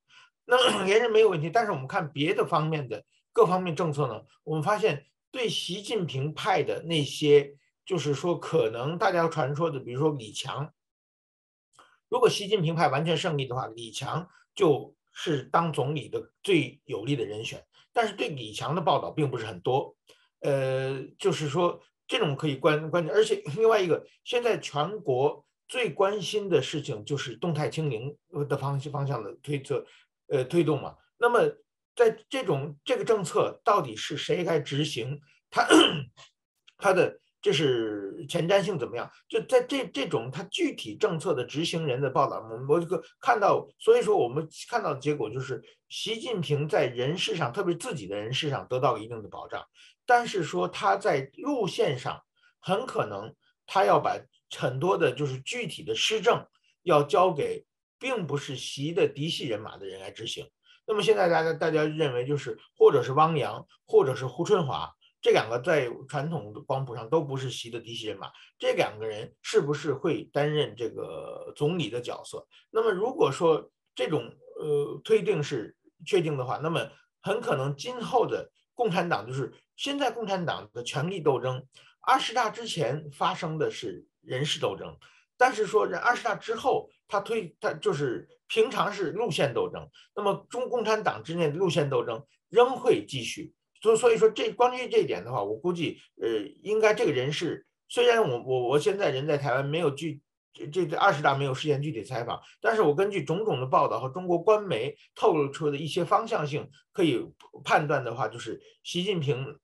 那 连任没有问题。但是我们看别的方面的各方面政策呢，我们发现对习近平派的那些，就是说可能大家传说的，比如说李强，如果习近平派完全胜利的话，李强就是当总理的最有利的人选。但是对李强的报道并不是很多，呃，就是说这种可以关关键，而且 另外一个，现在全国。最关心的事情就是动态清零的方方向的推测，呃，推动嘛。那么在这种这个政策到底是谁该执行？它 它的这是前瞻性怎么样？就在这这种它具体政策的执行人的报道，我们我这个看到，所以说我们看到的结果就是，习近平在人事上，特别自己的人事上得到了一定的保障，但是说他在路线上很可能他要把。很多的就是具体的施政要交给并不是习的嫡系人马的人来执行。那么现在大家大家认为就是或者是汪洋或者是胡春华这两个在传统的光谱上都不是习的嫡系人马，这两个人是不是会担任这个总理的角色？那么如果说这种呃推定是确定的话，那么很可能今后的共产党就是现在共产党的权力斗争。二十大之前发生的是人事斗争，但是说这二十大之后，他推他就是平常是路线斗争，那么中共产党之内的路线斗争仍会继续。所所以说这关于这一点的话，我估计呃，应该这个人事虽然我我我现在人在台湾没有具这这二十大没有实现具体采访，但是我根据种种的报道和中国官媒透露出的一些方向性，可以判断的话，就是习近平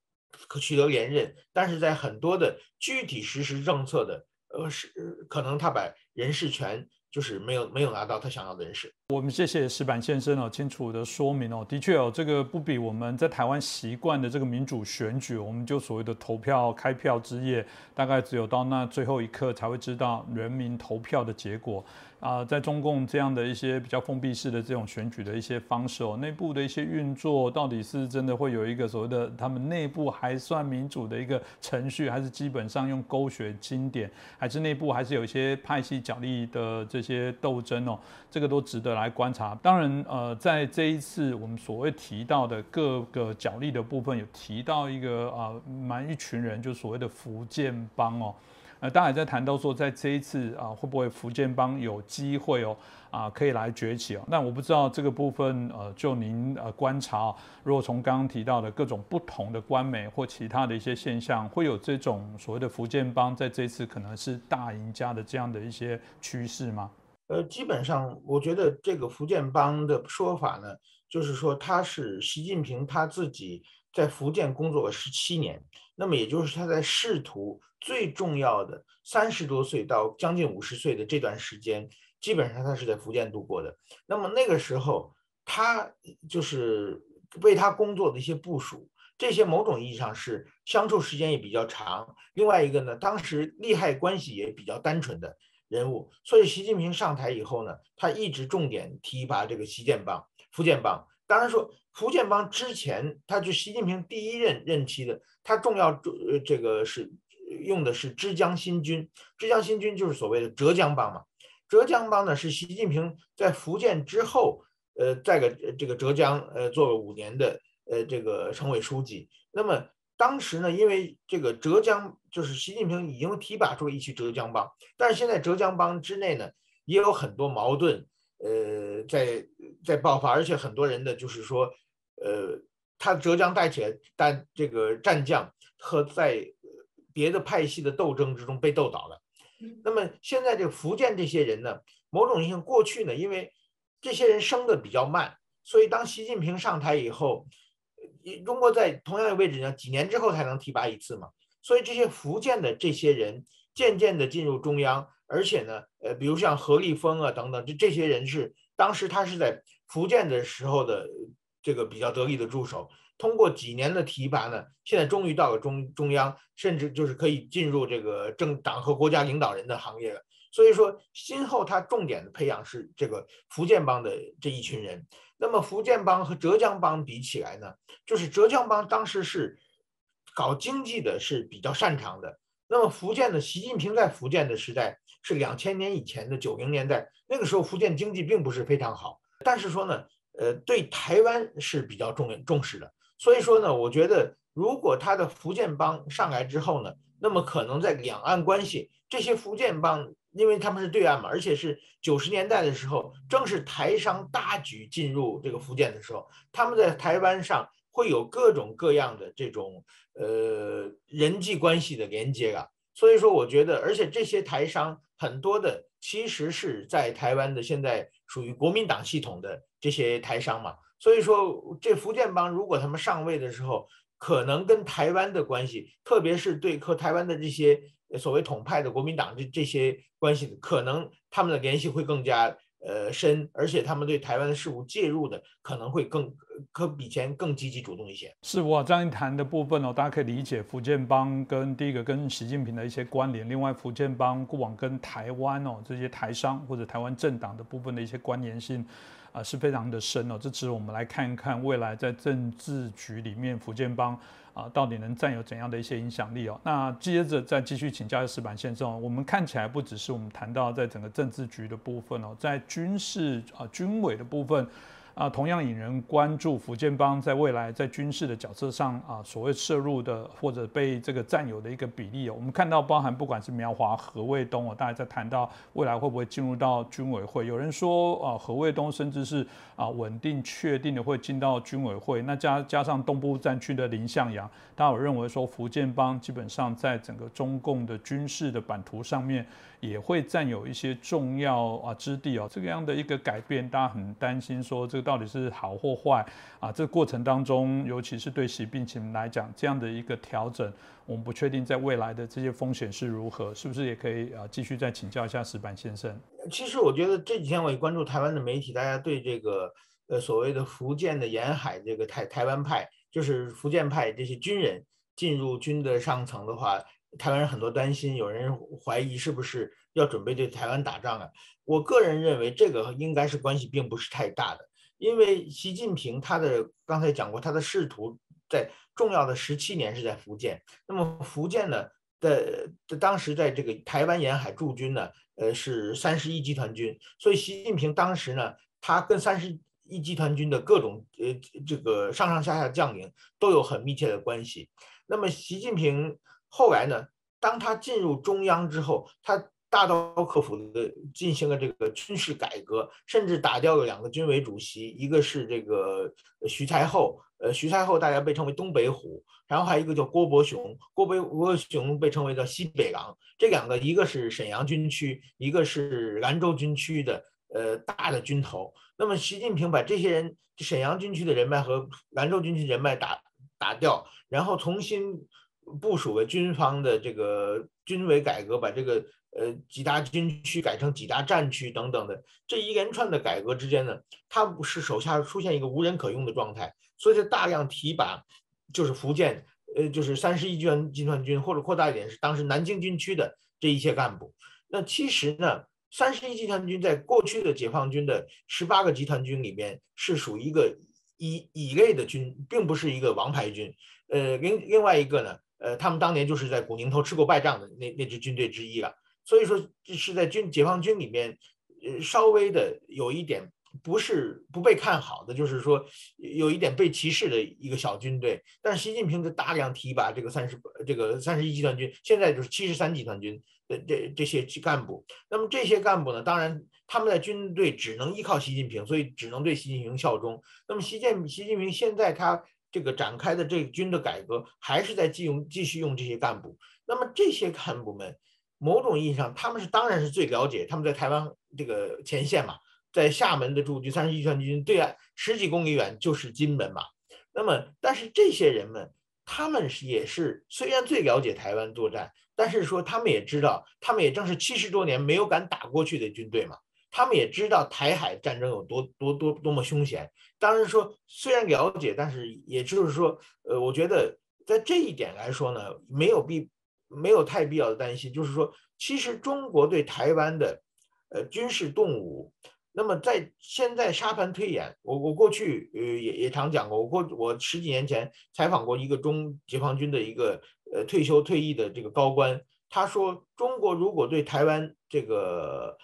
可取得连任，但是在很多的具体实施政策的呃是可能他把人事权。就是没有没有拿到他想要的人事。我们谢谢石板先生哦，清楚的说明哦，的确哦，这个不比我们在台湾习惯的这个民主选举，我们就所谓的投票开票之夜，大概只有到那最后一刻才会知道人民投票的结果。啊，在中共这样的一些比较封闭式的这种选举的一些方式哦，内部的一些运作，到底是真的会有一个所谓的他们内部还算民主的一个程序，还是基本上用勾选经典，还是内部还是有一些派系角力的这些斗争哦？这个都值得来观察。当然，呃，在这一次我们所谓提到的各个角力的部分，有提到一个啊，蛮一群人，就所谓的福建帮哦。呃，大家也在谈到说，在这一次啊，会不会福建帮有机会哦，啊，可以来崛起哦？那我不知道这个部分，呃，就您呃观察，如果从刚刚提到的各种不同的官媒或其他的一些现象，会有这种所谓的福建帮在这次可能是大赢家的这样的一些趋势吗？呃，基本上我觉得这个福建帮的说法呢，就是说他是习近平他自己在福建工作了十七年，那么也就是他在仕途。最重要的三十多岁到将近五十岁的这段时间，基本上他是在福建度过的。那么那个时候，他就是为他工作的一些部署，这些某种意义上是相处时间也比较长。另外一个呢，当时利害关系也比较单纯的人物。所以习近平上台以后呢，他一直重点提拔这个习建帮、福建帮。当然说福建帮之前，他就习近平第一任任期的，他重要呃这个是。用的是浙江新军，浙江新军就是所谓的浙江帮嘛。浙江帮呢是习近平在福建之后，呃，在个这个浙江呃做了五年的呃这个省委书记。那么当时呢，因为这个浙江就是习近平已经提拔出了一批浙江帮，但是现在浙江帮之内呢也有很多矛盾，呃，在在爆发，而且很多人的就是说，呃，他浙江带起来但这个战将和在。别的派系的斗争之中被斗倒了，那么现在这个福建这些人呢，某种意义上过去呢，因为这些人升的比较慢，所以当习近平上台以后，中国在同样的位置上，几年之后才能提拔一次嘛，所以这些福建的这些人渐渐的进入中央，而且呢，呃，比如像何立峰啊等等，这这些人是当时他是在福建的时候的这个比较得力的助手。通过几年的提拔呢，现在终于到了中中央，甚至就是可以进入这个政党和国家领导人的行列了。所以说，今后他重点的培养是这个福建帮的这一群人。那么福建帮和浙江帮比起来呢，就是浙江帮当时是搞经济的是比较擅长的。那么福建的习近平在福建的时代是两千年以前的九零年代，那个时候福建经济并不是非常好，但是说呢，呃，对台湾是比较重重视的。所以说呢，我觉得如果他的福建帮上来之后呢，那么可能在两岸关系，这些福建帮，因为他们是对岸嘛，而且是九十年代的时候，正是台商大举进入这个福建的时候，他们在台湾上会有各种各样的这种呃人际关系的连接啊。所以说，我觉得，而且这些台商很多的其实是在台湾的，现在属于国民党系统的这些台商嘛。所以说，这福建帮如果他们上位的时候，可能跟台湾的关系，特别是对和台湾的这些所谓统派的国民党这这些关系，可能他们的联系会更加呃深，而且他们对台湾的事务介入的可能会更可比前更积极主动一些。是哇，这样一谈的部分哦，大家可以理解福建帮跟第一个跟习近平的一些关联，另外福建帮过往跟台湾哦这些台商或者台湾政党的部分的一些关联性。啊，是非常的深哦。这值得我们来看一看未来在政治局里面，福建帮啊到底能占有怎样的一些影响力哦。那接着再继续请教石板先生，我们看起来不只是我们谈到在整个政治局的部分哦，在军事啊军委的部分。啊，同样引人关注，福建帮在未来在军事的角色上啊，所谓摄入的或者被这个占有的一个比例哦，我们看到包含不管是苗华、何卫东哦，大家在谈到未来会不会进入到军委会，有人说啊，何卫东甚至是啊稳定确定的会进到军委会，那加加上东部战区的林向阳，大家有认为说福建帮基本上在整个中共的军事的版图上面。也会占有一些重要啊之地哦，这个样的一个改变，大家很担心说这个到底是好或坏啊？这个过程当中，尤其是对习近平来讲，这样的一个调整，我们不确定在未来的这些风险是如何，是不是也可以啊继续再请教一下石板先生？其实我觉得这几天我也关注台湾的媒体，大家对这个呃所谓的福建的沿海这个台台湾派，就是福建派这些军人进入军的上层的话。台湾人很多担心，有人怀疑是不是要准备对台湾打仗啊？我个人认为这个应该是关系并不是太大的，因为习近平他的刚才讲过，他的仕途在重要的十七年是在福建。那么福建呢的当时在这个台湾沿海驻军呢，呃是三十一集团军，所以习近平当时呢，他跟三十一集团军的各种呃这个上上下下将领都有很密切的关系。那么习近平。后来呢，当他进入中央之后，他大刀阔斧的进行了这个军事改革，甚至打掉了两个军委主席，一个是这个徐才厚，呃，徐才厚大家被称为东北虎，然后还有一个叫郭伯雄，郭伯郭伯雄被称为叫西北狼，这两个一个是沈阳军区，一个是兰州军区的呃大的军头。那么习近平把这些人沈阳军区的人脉和兰州军区人脉打打掉，然后重新。部署了军方的这个军委改革，把这个呃几大军区改成几大战区等等的这一连串的改革之间呢，他不是手下出现一个无人可用的状态，所以就大量提拔，就是福建呃就是三十一集团集团军或者扩大一点是当时南京军区的这一些干部。那其实呢，三十一集团军在过去的解放军的十八个集团军里面是属于一个乙乙类的军，并不是一个王牌军。呃，另另外一个呢。呃，他们当年就是在古宁头吃过败仗的那那支军队之一了，所以说这是在军解放军里面，呃，稍微的有一点不是不被看好的，就是说有一点被歧视的一个小军队。但是习近平的大量提拔这个三十这个三十一集团军，现在就是七十三集团军的这这些干部。那么这些干部呢，当然他们在军队只能依靠习近平，所以只能对习近平效忠。那么习近习近平现在他。这个展开的这个军的改革，还是在继用继续用这些干部。那么这些干部们，某种意义上，他们是当然是最了解。他们在台湾这个前线嘛，在厦门的驻军三十一团军对岸十几公里远就是金门嘛。那么，但是这些人们，他们是也是虽然最了解台湾作战，但是说他们也知道，他们也正是七十多年没有敢打过去的军队嘛。他们也知道台海战争有多多多多么凶险，当然说虽然了解，但是也就是说，呃，我觉得在这一点来说呢，没有必没有太必要的担心。就是说，其实中国对台湾的呃军事动武，那么在现在沙盘推演，我我过去呃也也常讲过，我过我十几年前采访过一个中解放军的一个呃退休退役的这个高官，他说中国如果对台湾这个。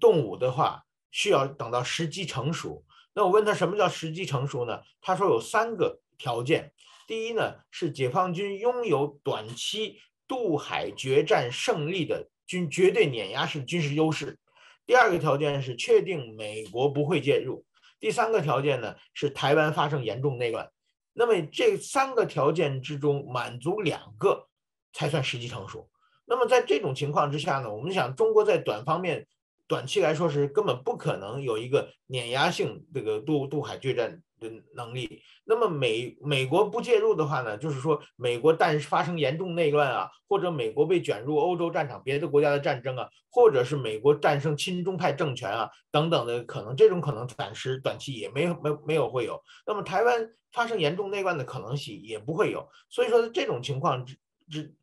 动武的话，需要等到时机成熟。那我问他什么叫时机成熟呢？他说有三个条件。第一呢，是解放军拥有短期渡海决战胜利的军绝对碾压式军事优势。第二个条件是确定美国不会介入。第三个条件呢，是台湾发生严重内乱。那么这三个条件之中，满足两个才算时机成熟。那么在这种情况之下呢，我们想中国在短方面。短期来说是根本不可能有一个碾压性这个渡渡海决战的能力。那么美美国不介入的话呢，就是说美国但是发生严重内乱啊，或者美国被卷入欧洲战场别的国家的战争啊，或者是美国战胜亲中派政权啊等等的可能，这种可能暂时短期也没有没没有会有。那么台湾发生严重内乱的可能性也不会有。所以说这种情况之之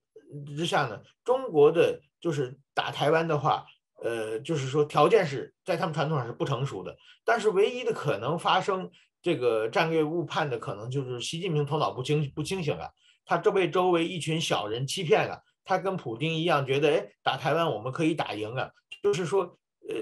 之下呢，中国的就是打台湾的话。呃，就是说条件是在他们传统上是不成熟的，但是唯一的可能发生这个战略误判的可能就是习近平头脑不清不清醒了，他这被周围一群小人欺骗了，他跟普京一样觉得，哎，打台湾我们可以打赢了，就是说，呃，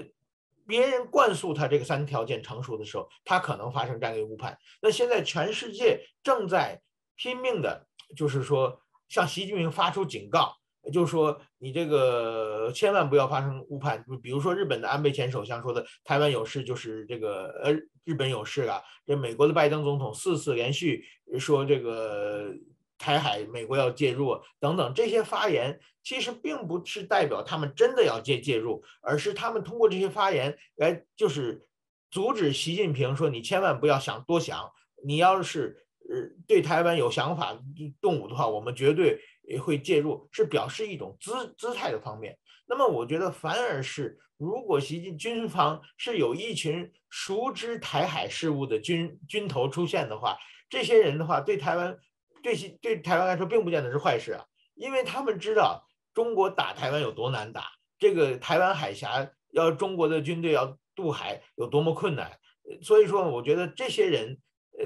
别人灌输他这个三条件成熟的时候，他可能发生战略误判。那现在全世界正在拼命的，就是说向习近平发出警告。就是说，你这个千万不要发生误判。比如说，日本的安倍前首相说的“台湾有事就是这个呃日本有事啊”，这美国的拜登总统四次连续说这个台海美国要介入等等这些发言，其实并不是代表他们真的要介介入，而是他们通过这些发言来就是阻止习近平说你千万不要想多想，你要是呃对台湾有想法动武的话，我们绝对。也会介入，是表示一种姿姿态的方面。那么，我觉得反而是，如果习近军方是有一群熟知台海事务的军军头出现的话，这些人的话，对台湾，对对台湾来说，并不见得是坏事啊，因为他们知道中国打台湾有多难打，这个台湾海峡要中国的军队要渡海有多么困难。所以说，我觉得这些人。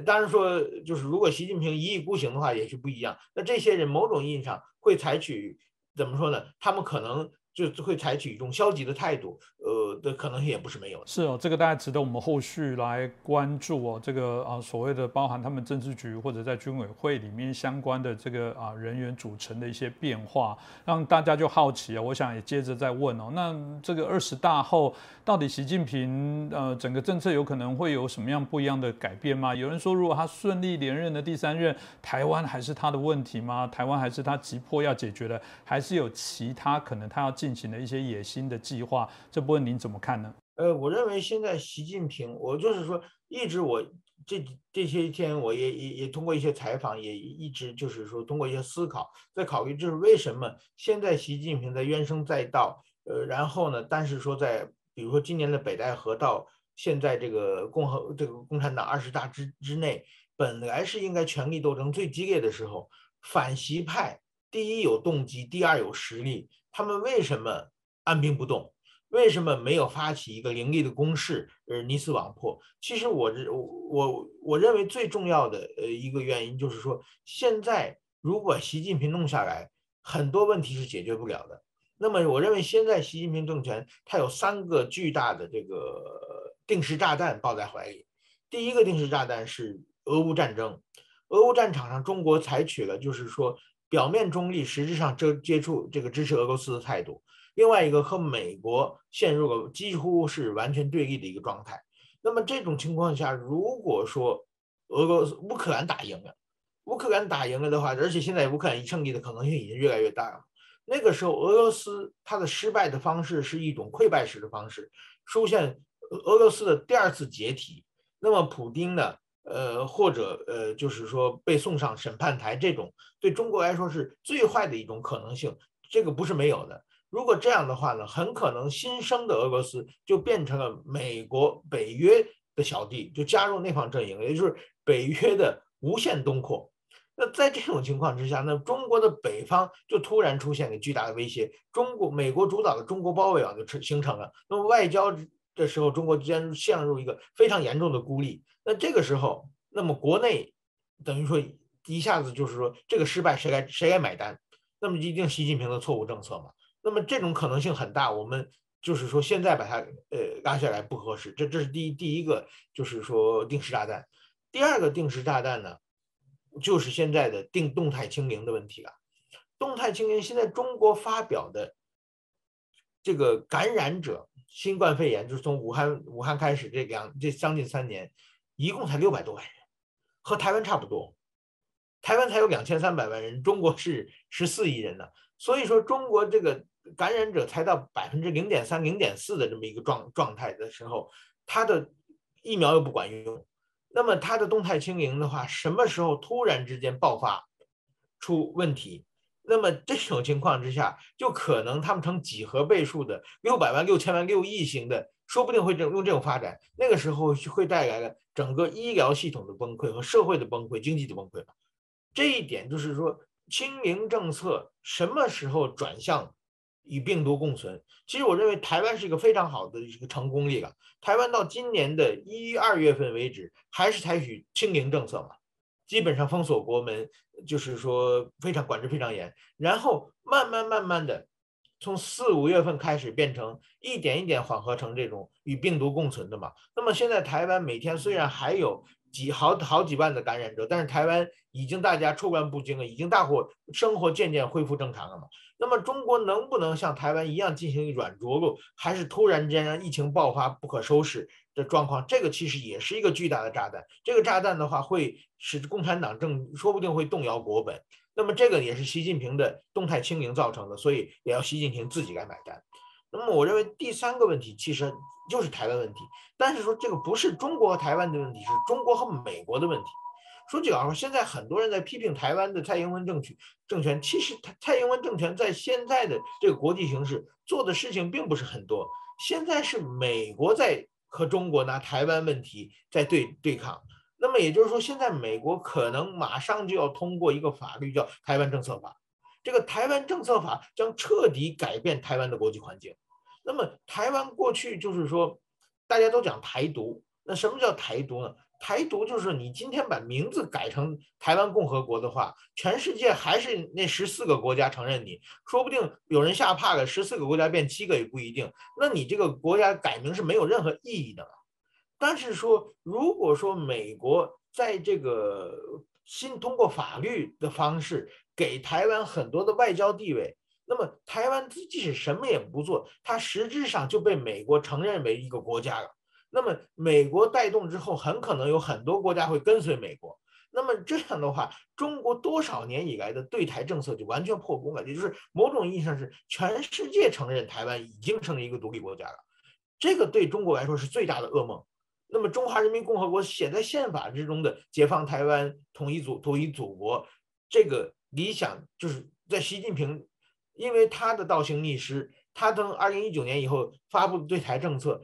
当然说，就是如果习近平一意孤行的话，也是不一样。那这些人某种意义上会采取怎么说呢？他们可能。就会采取一种消极的态度，呃的可能性也不是没有。是哦，这个大家值得我们后续来关注哦。这个啊，所谓的包含他们政治局或者在军委会里面相关的这个啊人员组成的一些变化，让大家就好奇啊。我想也接着再问哦，那这个二十大后，到底习近平呃整个政策有可能会有什么样不一样的改变吗？有人说，如果他顺利连任的第三任，台湾还是他的问题吗？台湾还是他急迫要解决的，还是有其他可能他要？进行的一些野心的计划，这部分您怎么看呢？呃，我认为现在习近平，我就是说，一直我这这些天，我也也也通过一些采访，也一直就是说，通过一些思考，在考虑，就是为什么现在习近平在怨声载道，呃，然后呢，但是说在比如说今年的北戴河到现在这个共和这个共产党二十大之之内，本来是应该权力斗争最激烈的时候，反习派第一有动机，第二有实力。他们为什么按兵不动？为什么没有发起一个凌厉的攻势，而你死我破？其实我我我我认为最重要的呃一个原因就是说，现在如果习近平弄下来，很多问题是解决不了的。那么我认为现在习近平政权它有三个巨大的这个定时炸弹抱在怀里。第一个定时炸弹是俄乌战争，俄乌战场上中国采取了就是说。表面中立，实质上接接触这个支持俄罗斯的态度。另外一个和美国陷入了几乎是完全对立的一个状态。那么这种情况下，如果说俄罗斯乌克兰打赢了，乌克兰打赢了的话，而且现在乌克兰胜利的可能性已经越来越大了。那个时候，俄罗斯它的失败的方式是一种溃败式的方式，出现俄罗斯的第二次解体。那么普京呢？呃，或者呃，就是说被送上审判台，这种对中国来说是最坏的一种可能性，这个不是没有的。如果这样的话呢，很可能新生的俄罗斯就变成了美国北约的小弟，就加入那方阵营，也就是北约的无限东扩。那在这种情况之下，那中国的北方就突然出现了巨大的威胁，中国美国主导的中国包围网就成形成了。那么外交这时候，中国将陷入一个非常严重的孤立。那这个时候，那么国内等于说一下子就是说这个失败谁该谁该买单？那么一定习近平的错误政策嘛？那么这种可能性很大。我们就是说现在把它呃拉下来不合适。这这是第一第一个就是说定时炸弹。第二个定时炸弹呢，就是现在的定动态清零的问题了。动态清零现在中国发表的这个感染者新冠肺炎，就是从武汉武汉开始这两这将近三年。一共才六百多万人，和台湾差不多。台湾才有两千三百万人，中国是十四亿人呢。所以说，中国这个感染者才到百分之零点三、零点四的这么一个状状态的时候，它的疫苗又不管用，那么它的动态清零的话，什么时候突然之间爆发出问题？那么这种情况之下，就可能他们成几何倍数的六百万、六千万、六亿型的。说不定会这用这种发展，那个时候会带来了整个医疗系统的崩溃和社会的崩溃、经济的崩溃这一点就是说，清零政策什么时候转向与病毒共存？其实我认为台湾是一个非常好的一个成功例了。台湾到今年的一二月份为止，还是采取清零政策嘛，基本上封锁国门，就是说非常管制非常严，然后慢慢慢慢的。从四五月份开始变成一点一点缓和成这种与病毒共存的嘛。那么现在台湾每天虽然还有几好好几万的感染者，但是台湾已经大家出关不惊了，已经大伙生活渐渐恢复正常了嘛。那么中国能不能像台湾一样进行软着陆，还是突然间让疫情爆发不可收拾的状况？这个其实也是一个巨大的炸弹。这个炸弹的话，会使共产党政说不定会动摇国本。那么这个也是习近平的动态清零造成的，所以也要习近平自己来买单。那么我认为第三个问题其实就是台湾问题，但是说这个不是中国和台湾的问题，是中国和美国的问题。说句老实话，现在很多人在批评台湾的蔡英文政权，政权其实蔡蔡英文政权在现在的这个国际形势做的事情并不是很多。现在是美国在和中国拿台湾问题在对对抗。那么也就是说，现在美国可能马上就要通过一个法律，叫《台湾政策法》。这个《台湾政策法》将彻底改变台湾的国际环境。那么，台湾过去就是说，大家都讲台独。那什么叫台独呢？台独就是你今天把名字改成台湾共和国的话，全世界还是那十四个国家承认你，说不定有人吓怕了，十四个国家变七个也不一定。那你这个国家改名是没有任何意义的了。但是说，如果说美国在这个新通过法律的方式给台湾很多的外交地位，那么台湾即使什么也不做，它实质上就被美国承认为一个国家了。那么美国带动之后，很可能有很多国家会跟随美国。那么这样的话，中国多少年以来的对台政策就完全破功了，也就是某种意义上是全世界承认台湾已经成为一个独立国家了。这个对中国来说是最大的噩梦。那么中华人民共和国写在宪法之中的解放台湾、统一祖统一祖国这个理想，就是在习近平因为他的倒行逆施，他从二零一九年以后发布的对台政策。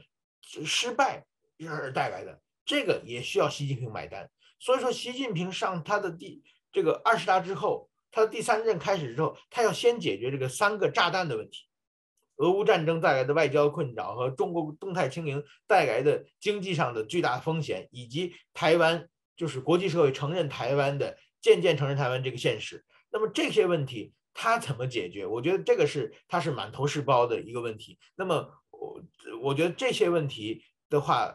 失败而带来的，这个也需要习近平买单。所以说，习近平上他的第这个二十大之后，他的第三任开始之后，他要先解决这个三个炸弹的问题：俄乌战争带来的外交困扰和中国动态清零带来的经济上的巨大风险，以及台湾就是国际社会承认台湾的渐渐承认台湾这个现实。那么这些问题他怎么解决？我觉得这个是他是满头是包的一个问题。那么。我我觉得这些问题的话，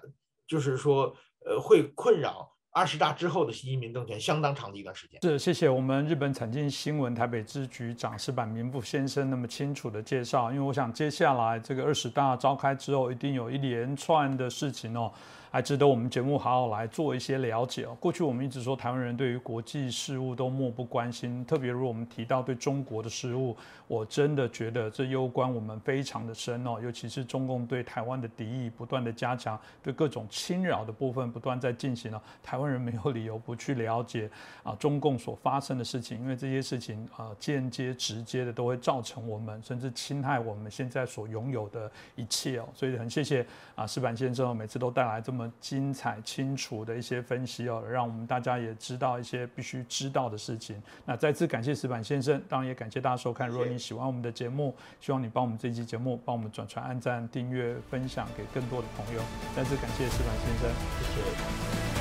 就是说，呃，会困扰二十大之后的习近平政权相当长的一段时间。是，谢谢我们日本产经新闻台北支局长石板明步先生那么清楚的介绍。因为我想接下来这个二十大召开之后，一定有一连串的事情哦。还值得我们节目好好来做一些了解哦。过去我们一直说台湾人对于国际事务都漠不关心，特别如我们提到对中国的事务，我真的觉得这攸关我们非常的深哦。尤其是中共对台湾的敌意不断的加强，对各种侵扰的部分不断在进行了。台湾人没有理由不去了解啊中共所发生的事情，因为这些事情啊间接直接的都会造成我们甚至侵害我们现在所拥有的一切哦。所以很谢谢啊石板先生每次都带来这么精彩清楚的一些分析哦，让我们大家也知道一些必须知道的事情。那再次感谢石板先生，当然也感谢大家收看。如果你喜欢我们的节目，希望你帮我们这期节目帮我们转传、按赞、订阅、分享给更多的朋友。再次感谢石板先生，谢谢。